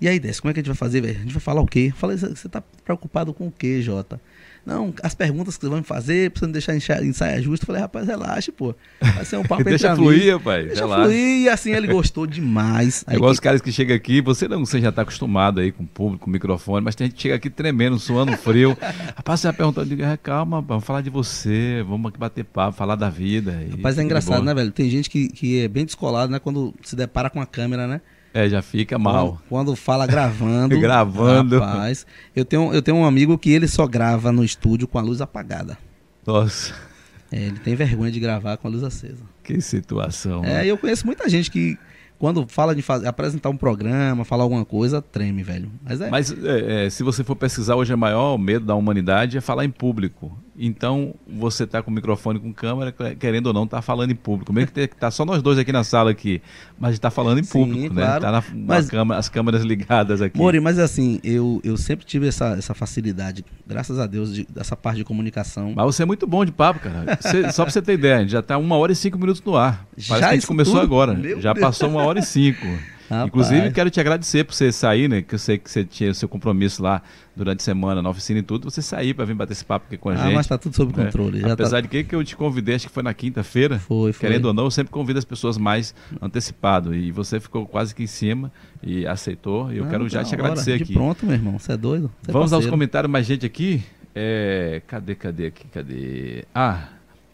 E aí, Desce, como é que a gente vai fazer, velho? A gente vai falar o quê? Eu Falei, você tá preocupado com o quê, Jota? Não, as perguntas que você vai me fazer, pra você não deixar ensaio, ensaio justo. Eu falei, rapaz, relaxa, pô. Vai ser um papo entre [LAUGHS] Deixa fluir, pai. Deixa relaxa. fluir. E assim, ele gostou demais. É Aí igual que- os caras que chegam aqui, você não, você já está acostumado aí com o público, com o microfone, mas tem gente que chega aqui tremendo, suando frio. [LAUGHS] Rapaz, você vai perguntar, eu digo, "Ah, calma, vamos falar de você, vamos aqui bater papo, falar da vida. e Rapaz, é engraçado, né, velho? Tem gente que, que é bem descolado, né? Quando se depara com a câmera, né? É, já fica mal. Quando, quando fala gravando. [LAUGHS] Gravando. Rapaz, eu tenho, eu tenho um amigo que ele só grava no estúdio com a luz apagada. Nossa, É, ele tem vergonha de gravar com a luz acesa. que situação. É, né? eu conheço muita gente que, quando fala de fazer, apresentar um programa, falar alguma coisa, treme, velho. Mas é. Mas é, é, se você for pesquisar hoje, o maior medo da humanidade é falar em público. Então, você tá com o microfone com câmera, querendo ou não, tá falando em público. Mesmo que te- que tá só nós dois aqui na sala aqui, mas tá falando em Sim, público, né? claro. Tá na, Mas- câmera, as câmeras ligadas aqui. Mori, mas assim, eu, eu sempre tive essa, essa facilidade, graças a Deus, de- dessa parte de comunicação. Mas você é muito bom de papo, cara. Você- só pra você ter ideia, a gente já tá uma hora e cinco minutos no ar. Parece Já que a gente começou tudo? agora. Meu já Deus. passou uma hora e cinco. Rapaz. Inclusive, quero te agradecer por você sair, né? Que eu sei que você tinha seu compromisso lá durante a semana na oficina e tudo. Você sair pra vir bater esse papo aqui com a Ah, gente. mas tá tudo sob né? controle. Já Apesar tá... de que, que eu te convidei, acho que foi na quinta-feira. Foi, foi. Querendo ou não, eu sempre convido as pessoas mais antecipado. E você ficou quase que em cima e aceitou. E eu Não, quero já te hora. agradecer De aqui. pronto, meu irmão. Você é doido? Você é Vamos aos parceiro. comentários, mais gente aqui. É, cadê, cadê aqui, cadê? Ah,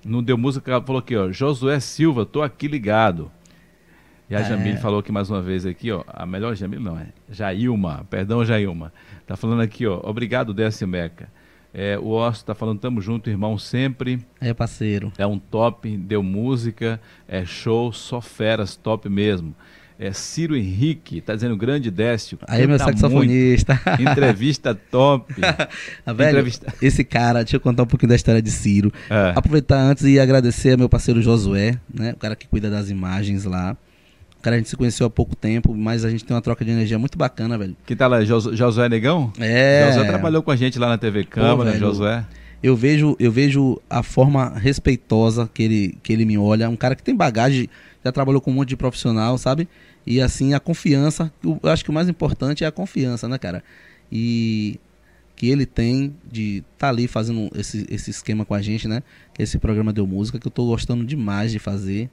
não deu música, falou aqui, ó. Josué Silva, tô aqui ligado. E a É. Jamile falou aqui mais uma vez aqui, ó. A melhor Jamile não é. Jailma, perdão, Jailma. Tá falando aqui, ó. Obrigado, Décio Meca. É, o Osso tá falando, tamo junto, irmão, sempre. É, parceiro. É um top, deu música, é show, só feras, top mesmo. É Ciro Henrique, tá dizendo grande Décio. Aí, meu saxofonista. muito. [LAUGHS] Entrevista top. [LAUGHS] Ah, velho, Entrevista- esse cara, deixa eu contar um pouquinho da história de Ciro. É. Aproveitar antes e agradecer ao meu parceiro Josué, né? O cara que cuida das imagens lá. Cara a gente se conheceu há pouco tempo, mas a gente tem uma troca de energia muito bacana, velho. Que tá lá, Jos- Josué Negão? É. Josué trabalhou com a gente lá na TV Câmara, velho. Josué. Eu vejo, eu vejo a forma respeitosa que ele, que ele me olha. Um cara que tem bagagem, já trabalhou com um monte de profissional, sabe? E assim, a confiança. Eu acho que o mais importante é a confiança, né, cara? E que ele tem de estar ali fazendo esse, esse esquema com a gente, né? Que esse programa deu música, que eu tô gostando demais de fazer.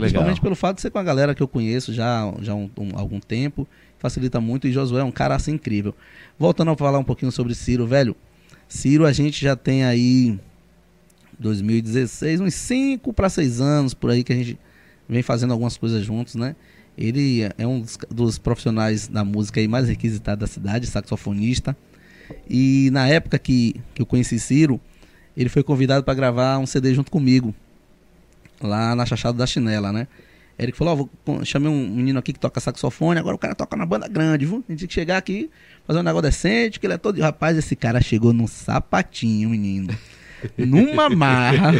Principalmente pelo fato de ser com a galera que eu conheço já, já há um, um- algum tempo. Facilita muito. E Josué é um cara assim incrível. Voltando a falar um pouquinho sobre Ciro, velho. Ciro, a gente já tem aí 2016, uns 5 para 6 anos por aí que a gente vem fazendo algumas coisas juntos, né? Ele é um dos, dos profissionais da música aí mais requisitados da cidade, saxofonista. E na época que, que eu conheci Ciro, ele foi convidado para gravar um CD junto comigo, lá na Chachada da Chinela, né? Ele falou, ó, vou pô, chamei um menino aqui que toca saxofone, agora o cara toca na banda grande, viu? A gente tem que chegar aqui, fazer um negócio decente, que ele é todo... Rapaz, esse cara chegou num sapatinho, menino. [LAUGHS] Numa marra.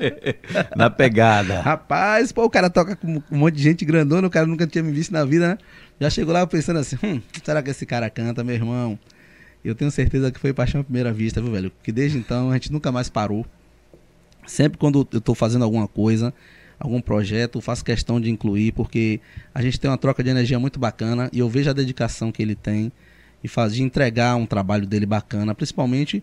[LAUGHS] Na pegada. Rapaz, pô, o cara toca com um monte de gente grandona, o cara nunca tinha me visto na vida, né? Já chegou lá pensando assim, hum, será que esse cara canta, meu irmão? Eu tenho certeza que foi paixão à primeira vista, viu, velho? Que desde então a gente nunca mais parou. Sempre quando eu tô fazendo alguma coisa, algum projeto, faço questão de incluir, porque a gente tem uma troca de energia muito bacana e eu vejo a dedicação que ele tem e faz de entregar um trabalho dele bacana, principalmente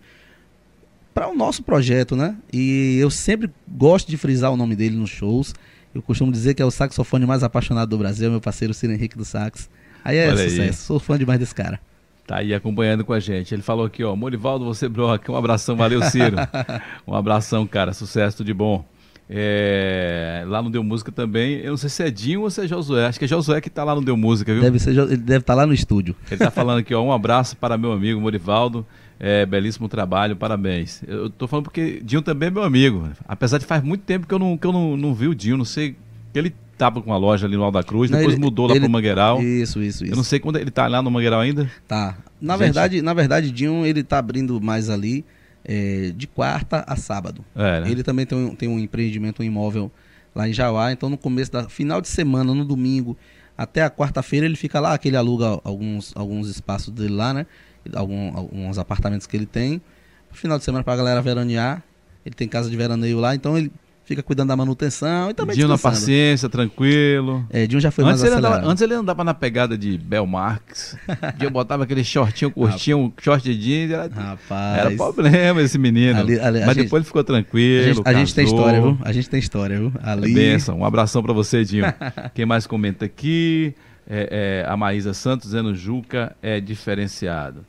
para o nosso projeto, né? E eu sempre gosto de frisar o nome dele nos shows. Eu costumo dizer que é o saxofone mais apaixonado do Brasil, meu parceiro Ciro Henrique do Sax. Aí é Olha aí. sucesso, sou fã demais desse cara. Tá aí acompanhando com a gente. Ele falou aqui, ó, Morivaldo, você broca. Um abração, valeu, Ciro. [LAUGHS] um abração, cara. Sucesso, tudo de bom. É, lá no Deu Música também. Eu não sei se é Dinho ou se é Josué. Acho que é Josué que tá lá no Deu Música, viu? Deve ser, ele deve estar lá no estúdio. Ele tá falando aqui, ó, um abraço para meu amigo Morivaldo. É, belíssimo trabalho, parabéns. Eu tô falando porque Dinho também é meu amigo. Apesar de faz muito tempo que eu não, que eu não, não vi o Dinho, não sei. Ele tava com uma loja ali no Alda Cruz, Não, depois ele- mudou lá ele- pro Mangueiral. Isso, isso, isso. Eu não sei quando ele tá lá no Mangueiral ainda. Tá. Na Gente. verdade, na verdade, Dinho, ele tá abrindo mais ali é, de quarta a sábado. É, né? Ele também tem um, tem um empreendimento, um imóvel lá em Jauá. Então, no começo da final de semana, no domingo, até a quarta-feira, ele fica lá, que ele aluga alguns, alguns espaços dele lá, né? Algum, alguns apartamentos que ele tem. Final de semana pra galera veranear. Ele tem casa de veraneio lá, então ele fica cuidando da manutenção e também Dinho na paciência, tranquilo. É, Dinho já foi Antes mais ele, andava, antes ele andava na pegada de Bel Marx. Dinho botava aquele shortinho curtinho, um short de jeans. Era, Rapaz. era problema esse menino. Ali- ali- a Mas gente- depois ele ficou a tranquilo. gente, a gente tem história, viu? A gente tem história, viu? É Ali. Benção. Um abração pra você, Dinho. [LAUGHS] Quem mais comenta aqui? É, é, a Maísa Santos dizendo Juca é diferenciado.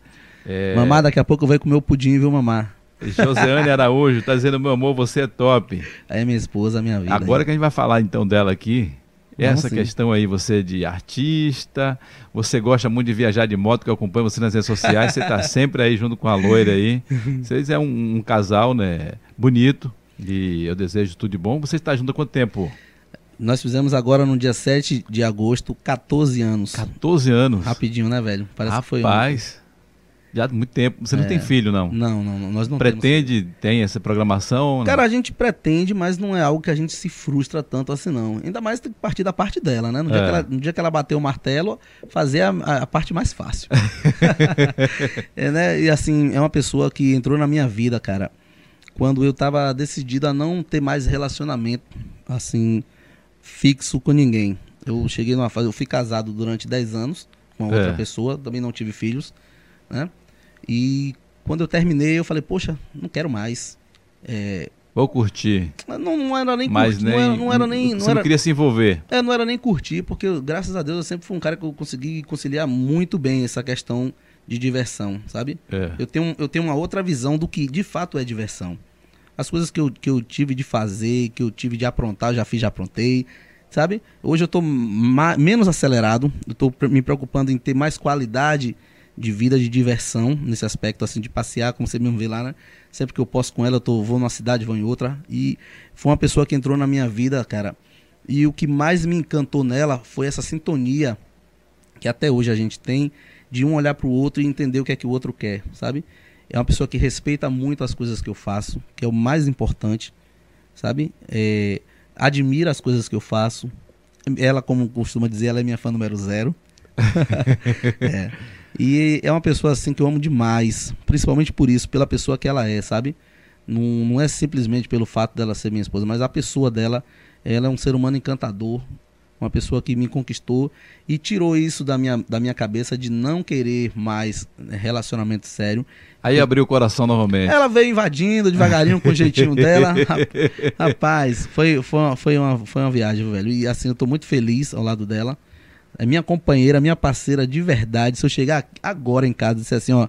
É, Mamar, daqui a pouco vai comer o pudim, viu, mamar? Josiane Araújo tá dizendo, meu amor, você é top. Aí minha esposa, minha vida. Agora que a gente vai falar então dela aqui, essa questão aí, você de artista, você gosta muito de viajar de moto, que eu acompanho você nas redes sociais, você tá [LAUGHS] sempre aí junto com a loira aí. Vocês é um, um casal, né, bonito, e eu desejo tudo de bom. Você está junto há quanto tempo? Nós fizemos agora no dia 7 de agosto 14 anos. 14 anos. Rapidinho, né, velho? Parece que foi Rapaz, já há muito tempo. Você não É. tem filho, não? Não, não, não, nós não temos. Pretende, tem essa programação? Cara, a gente pretende, mas não é algo que a gente se frustra tanto assim, não. Ainda mais tem que partir da parte dela, né? No, dia, É. que ela, no dia que ela bater o martelo, fazer a, a- parte mais fácil. [LAUGHS] é, né? E assim, é uma pessoa que entrou na minha vida, cara, quando eu tava decidido a não ter mais relacionamento, assim, fixo com ninguém. Eu cheguei numa fase, eu fui casado durante 10 anos com outra É. pessoa, também não tive filhos, né? E quando eu terminei, eu falei, poxa, não quero mais. É, Vou curtir, não, não era nem mas curtir, nem, não, era, não era nem. você Não não era, queria se envolver. é, não era nem curtir, porque eu, graças a Deus eu sempre fui um cara que eu consegui conciliar muito bem essa questão de diversão, sabe? É. Eu tenho, eu tenho uma outra visão do que de fato é diversão. As coisas que eu, que eu tive de fazer, que eu tive de aprontar, eu já fiz, já aprontei, sabe? Hoje eu tô menos acelerado, eu tô me preocupando em ter mais qualidade de vida, de diversão, nesse aspecto, assim, de passear, como você mesmo vê lá, né? Sempre que eu posso com ela, eu tô, vou numa cidade, vou em outra. E foi uma pessoa que entrou na minha vida, cara. E o que mais me encantou nela foi essa sintonia que até hoje a gente tem de um olhar para o outro e entender o que é que o outro quer, sabe? É uma pessoa que respeita muito as coisas que eu faço, que é o mais importante, sabe? É, admira as coisas que eu faço. Ela, como costuma dizer, ela é minha fã número zero. [LAUGHS] É. E é uma pessoa assim que eu amo demais, principalmente por isso, pela pessoa que ela é, sabe? Não, não é simplesmente pelo fato dela ser minha esposa, mas a pessoa dela, ela é um ser humano encantador, uma pessoa que me conquistou e tirou isso da minha, da minha cabeça de não querer mais relacionamento sério. Aí abriu o coração novamente. Ela veio invadindo devagarinho com o jeitinho dela. Rap- [LAUGHS] Rapaz, foi, foi, uma, foi, uma, foi uma viagem, velho. E assim, eu tô muito feliz ao lado dela. É minha companheira, minha parceira de verdade. Se eu chegar agora em casa e disser assim, ó,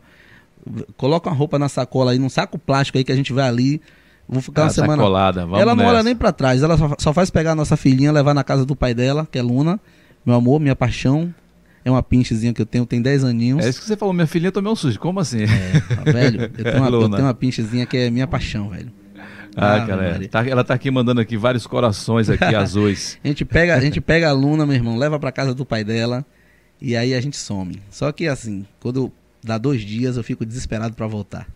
coloca uma roupa na sacola aí, num saco plástico aí que a gente vai ali. Vou ficar Ah, uma semana. Vamos ela não nessa. olha nem pra trás, ela só, só faz pegar a nossa filhinha, levar na casa do pai dela, que é Luna. Meu amor, minha paixão. É uma pinchezinha que eu tenho, tem 10 aninhos. É isso que você falou, minha filhinha tomei um susto. Como assim? É, velho, eu tenho, [LAUGHS] uma, eu tenho uma pinchezinha que é minha paixão, velho. Ah, Ave cara, Maria. tá- ela tá aqui mandando aqui vários corações aqui [LAUGHS] azuis. A gente pega, a gente pega a Luna, meu irmão, leva pra casa do pai dela e aí a gente some. Só que assim, quando dá dois dias eu fico desesperado pra voltar.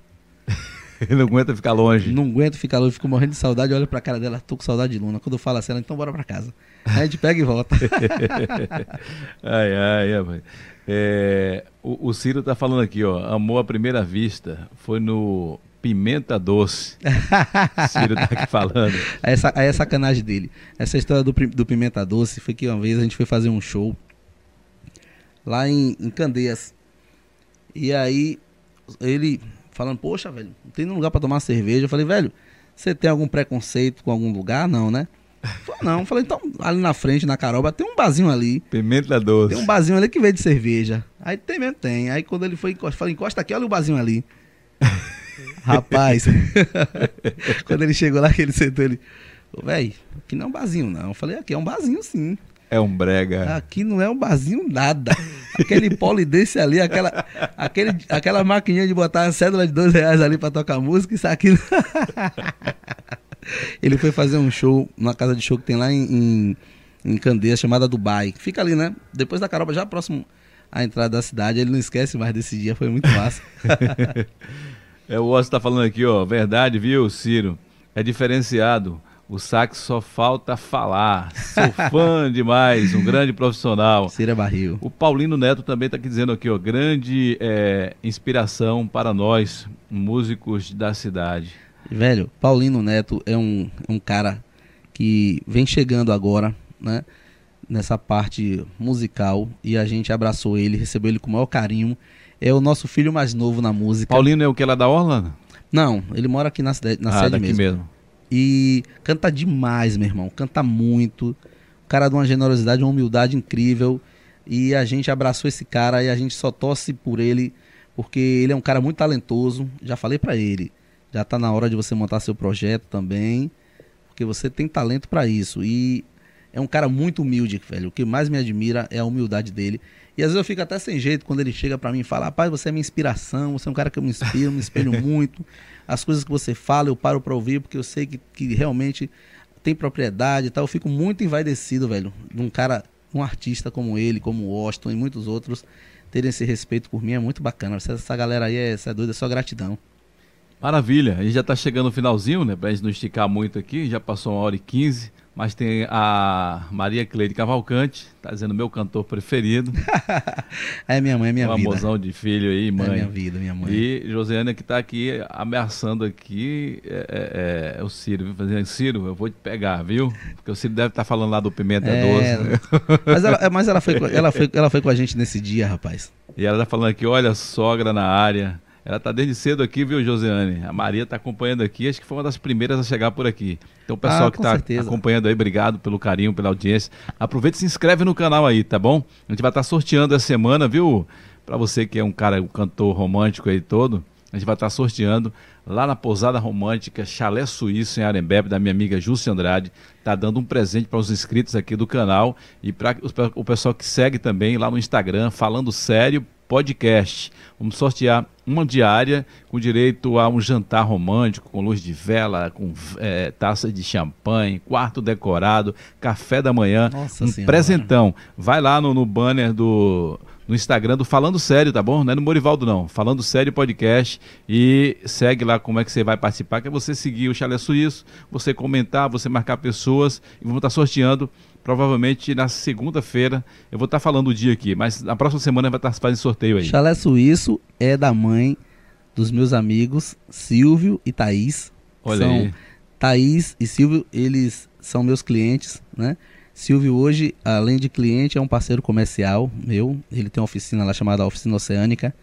[LAUGHS] Ele não aguenta ficar longe. Não aguento ficar longe, fico morrendo de saudade, olho pra cara dela, tô com saudade de Luna. Quando eu falo assim, ela, então bora pra casa. Aí a gente pega e volta. [LAUGHS] Ai, ai, ai. É, o, o Ciro tá falando aqui, ó. Amor à primeira vista. Foi no Pimenta Doce. [LAUGHS] Ciro tá aqui falando. Aí essa, aí é sacanagem dele. Essa história do, do Pimenta Doce foi que uma vez a gente foi fazer um show lá em, em Candeias. E aí ele falando, poxa, velho, não tem nenhum lugar pra tomar cerveja. Eu falei, velho, você tem algum preconceito com algum lugar? Não, né? Falei, não, Eu falei, então ali na frente, na Caroba, tem um barzinho ali. Pimenta Doce. Tem um barzinho ali que vende cerveja. Aí tem mesmo, tem. Aí quando ele foi encosta, falei, encosta aqui, olha o barzinho ali. [LAUGHS] Rapaz, [LAUGHS] quando ele chegou lá, que ele sentou, ele, "Ô, velho, aqui não é um barzinho, não. Eu falei, aqui é um barzinho sim. É um brega. Aqui não é um barzinho nada. Aquele polidense ali, aquela, aquele, aquela maquininha de botar a cédula de dois reais ali pra tocar música, isso aqui. [LAUGHS] ele foi fazer um show, numa casa de show que tem lá em, em, em Candeias, chamada Dubai. Fica ali, né? Depois da Caroba, já próximo à entrada da cidade. Ele não esquece mais desse dia, foi muito massa. [LAUGHS] É, o Oscar tá falando aqui, ó. Verdade, viu, Ciro? É diferenciado. O sax só falta falar. Sou [LAUGHS] fã demais, um grande profissional. Cira Barril. O Paulino Neto também está aqui dizendo aqui, ó, grande é, inspiração para nós, músicos da cidade. Velho, Paulino Neto é um, é um cara que vem chegando agora, né? Nessa parte musical e a gente abraçou ele, recebeu ele com o maior carinho. É o nosso filho mais novo na música. Paulino é o que lá da Orla? Não, ele mora aqui na, cidade, na ah, sede mesmo. mesmo. E canta demais, meu irmão. Canta muito. O cara de uma generosidade, uma humildade incrível. E a gente abraçou esse cara e a gente só torce por ele, porque ele é um cara muito talentoso. Já falei para ele. Já tá na hora de você montar seu projeto também, porque você tem talento para isso. E é um cara muito humilde, velho. O que mais me admira é a humildade dele. E às vezes eu fico até sem jeito quando ele chega para mim e fala: Rapaz, você é minha inspiração, você é um cara que eu me inspiro, me espelho [LAUGHS] muito. As coisas que você fala, eu paro para ouvir, porque eu sei que, que realmente tem propriedade e tal. Eu fico muito envaidecido, velho, de um cara, um artista como ele, como o Austin e muitos outros, terem esse respeito por mim. É muito bacana. Essa, essa galera aí, é, essa é doida, é só gratidão. Maravilha. A gente já está chegando no finalzinho, né? Pra gente não esticar muito aqui. Já passou uma hora e quinze. Mas tem a Maria Cleide Cavalcante, tá dizendo meu cantor preferido. [LAUGHS] é minha mãe, é minha um vida. amozão de filho aí, mãe. É minha vida, minha mãe. E Josiane que está aqui ameaçando aqui é, é, é, o Ciro, viu? Fazendo, Ciro, eu vou te pegar, viu? Porque o Ciro deve estar tá falando lá do Pimenta é, Doce. [LAUGHS] Mas, ela, mas ela, foi, ela, foi, ela foi com a gente nesse dia, rapaz. E ela tá falando aqui, olha, sogra na área. Ela está desde cedo aqui, viu, Josiane? A Maria está acompanhando aqui, acho que foi uma das primeiras a chegar por aqui. Então, o pessoal ah, que está acompanhando aí, obrigado pelo carinho, pela audiência. Aproveita e se inscreve no canal aí, tá bom? A gente vai estar tá sorteando essa semana, viu? Para você que é um cara, um cantor romântico aí todo, a gente vai estar tá sorteando lá na Pousada Romântica Chalé Suíço, em Arembebe, da minha amiga Júcia Andrade. Tá dando um presente para os inscritos aqui do canal e para o pessoal que segue também lá no Instagram, falando sério podcast. Vamos sortear uma diária com direito a um jantar romântico, com luz de vela, com é, taça de champanhe, quarto decorado, café da manhã, Nossa um senhora. presentão. Vai lá no, no banner do no Instagram do Falando Sério, tá bom? Não é no Morivaldo, não. Falando Sério Podcast. E segue lá como é que você vai participar, que é você seguir o Chalé Suíço, você comentar, você marcar pessoas e vamos estar sorteando provavelmente na segunda-feira. Eu vou estar falando o dia aqui, mas na próxima semana vai estar fazendo sorteio aí. Chalé Suíço é da mãe dos meus amigos Silvio e Thaís. Olha são aí. Thaís e Silvio, eles são meus clientes, né? Silvio hoje, além de cliente, é um parceiro comercial meu. Ele tem uma oficina lá chamada Oficina Oceânica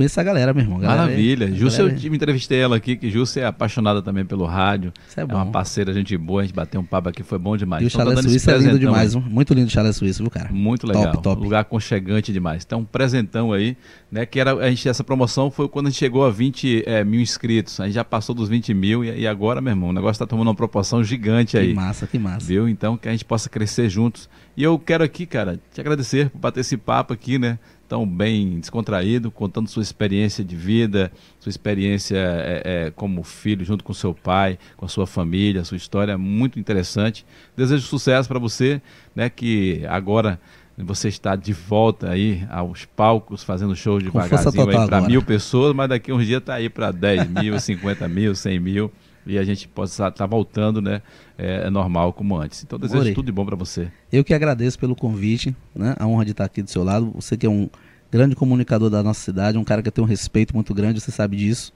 conheço essa galera, meu irmão. Galera Maravilha. É, Júcia, galera... eu entrevistei ela aqui, que Júcia é apaixonada também pelo rádio. Isso é, bom. é uma parceira, gente boa, a gente bateu um papo aqui, foi bom demais. E o então, Chalé Suíço é lindo demais, aí. muito lindo o Chalé Suíço, viu, cara? Muito legal. Top, top. Lugar aconchegante demais. Então, um presentão aí, né, que era, a gente, essa promoção foi quando a gente chegou a 20 é, mil inscritos. A gente já passou dos 20 mil e, e agora, meu irmão, o negócio tá tomando uma proporção gigante aí. Que massa, que massa. Viu? Então, que a gente possa crescer juntos. E eu quero aqui, cara, te agradecer por bater esse papo aqui, né? Tão bem descontraído, contando sua experiência de vida, sua experiência é, é, como filho junto com seu pai, com a sua família, sua história. É muito interessante. Desejo sucesso para você, né, que agora você está de volta aí aos palcos, fazendo show devagarzinho para mil pessoas, mas daqui uns dias está aí para 10 mil, [LAUGHS] 50 mil, 100 mil e a gente pode estar tá voltando, né? É, é, normal como antes. Então desejo Morei. tudo de bom para você. Eu que agradeço pelo convite, né? A honra de estar aqui do seu lado. Você que é um grande comunicador da nossa cidade, um cara que tem um respeito muito grande, você sabe disso.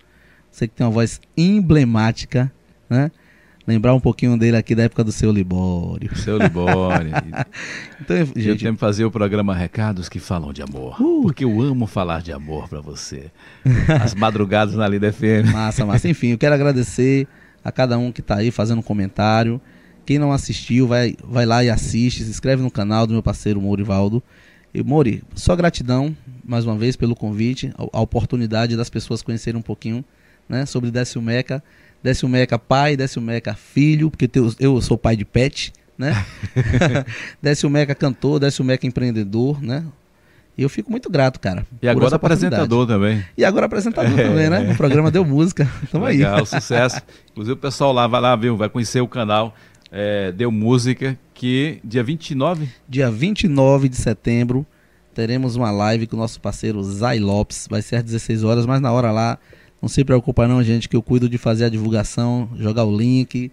Você que tem uma voz emblemática, né? Lembrar um pouquinho dele aqui da época do seu Libório. Seu Libório. [LAUGHS] então, gente... Eu tenho que fazer o programa Recados que falam de amor. Uh. Porque eu amo falar de amor para você. As [LAUGHS] madrugadas na Lida FM. Massa, massa. Enfim, eu quero agradecer a cada um que está aí fazendo um comentário. Quem não assistiu, vai, vai lá e assiste. Se inscreve no canal do meu parceiro Morivaldo. E Mori, só gratidão mais uma vez pelo convite, a, a oportunidade das pessoas conhecerem um pouquinho né, sobre Décio Meca. Décio Meca pai, Décio Meca filho, porque eu sou pai de pet, né? [LAUGHS] Décio Meca cantor, Décio Meca empreendedor, né? E eu fico muito grato, cara. E agora apresentador também. E agora apresentador é. também, né? O programa deu música. [LAUGHS] Tamo Legal, aí. sucesso. Inclusive o pessoal lá vai lá, viu? Vai conhecer o canal. É, deu música que dia 29? Dia 29 de setembro teremos uma live com o nosso parceiro Zay Lopes. Vai ser às 16 horas, mas na hora lá, não se preocupa não, gente, que eu cuido de fazer a divulgação, jogar o link.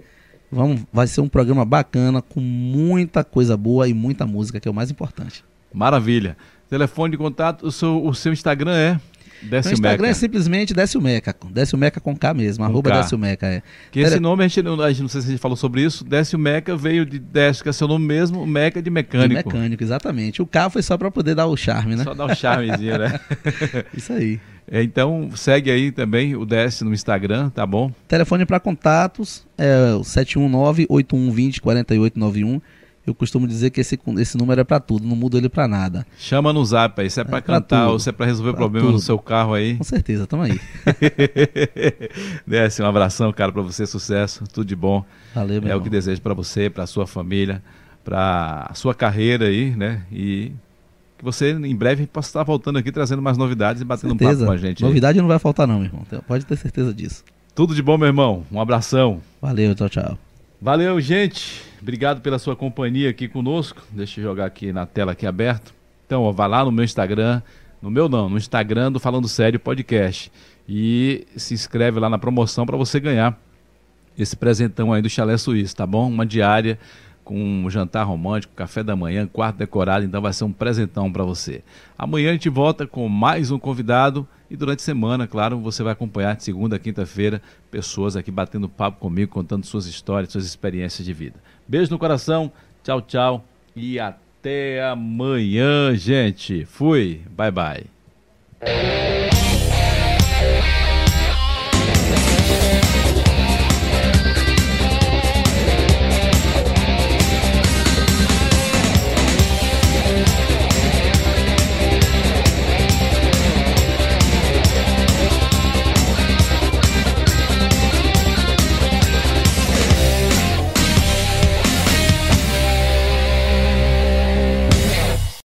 Vamos, vai ser um programa bacana, com muita coisa boa e muita música, que é o mais importante. Maravilha. Telefone de contato, o seu, o seu Instagram é? Décio Instagram Meca. é simplesmente Décio Meca. Décio Meca com K mesmo, com arroba K. Décio Meca. É. Que esse nome, a gente, a gente, não sei se a gente falou sobre isso, Décio Meca veio de Décio, que é seu nome mesmo, Meca de mecânico. De mecânico, exatamente. O K foi só para poder dar o charme, né? Só dar o charmezinho, né? [LAUGHS] isso aí. É, então, segue aí também o Décio no Instagram, tá bom? Telefone para contatos é o 719-8120-4891. Eu costumo dizer que esse, esse número é para tudo, não mudo ele para nada. Chama no zap aí, se é para é cantar ou se é para resolver problema tudo. no seu carro aí. Com certeza, tamo aí. [LAUGHS] Desce, um abração, cara, para você, sucesso, tudo de bom. Valeu, meu É irmão. o que desejo para você, para sua família, para a sua carreira aí, né? E que você em breve possa estar voltando aqui trazendo mais novidades e batendo certeza. um papo com a gente. Novidade aí. não vai faltar não, meu irmão. Pode ter certeza disso. Tudo de bom, meu irmão. Um abração. Valeu, tchau, tchau. Valeu, gente. Obrigado pela sua companhia aqui conosco. Deixa eu jogar aqui na tela aqui aberto. Então, ó, vai lá no meu Instagram, no meu não, no Instagram do Falando Sério Podcast e se inscreve lá na promoção para você ganhar esse presentão aí do Chalé Suíço, tá bom? Uma diária com um jantar romântico, café da manhã, quarto decorado, então vai ser um presentão para você. Amanhã a gente volta com mais um convidado e durante a semana, claro, você vai acompanhar de segunda a quinta-feira pessoas aqui batendo papo comigo, contando suas histórias, suas experiências de vida. Beijo no coração, tchau, tchau e até amanhã, gente. Fui, bye bye.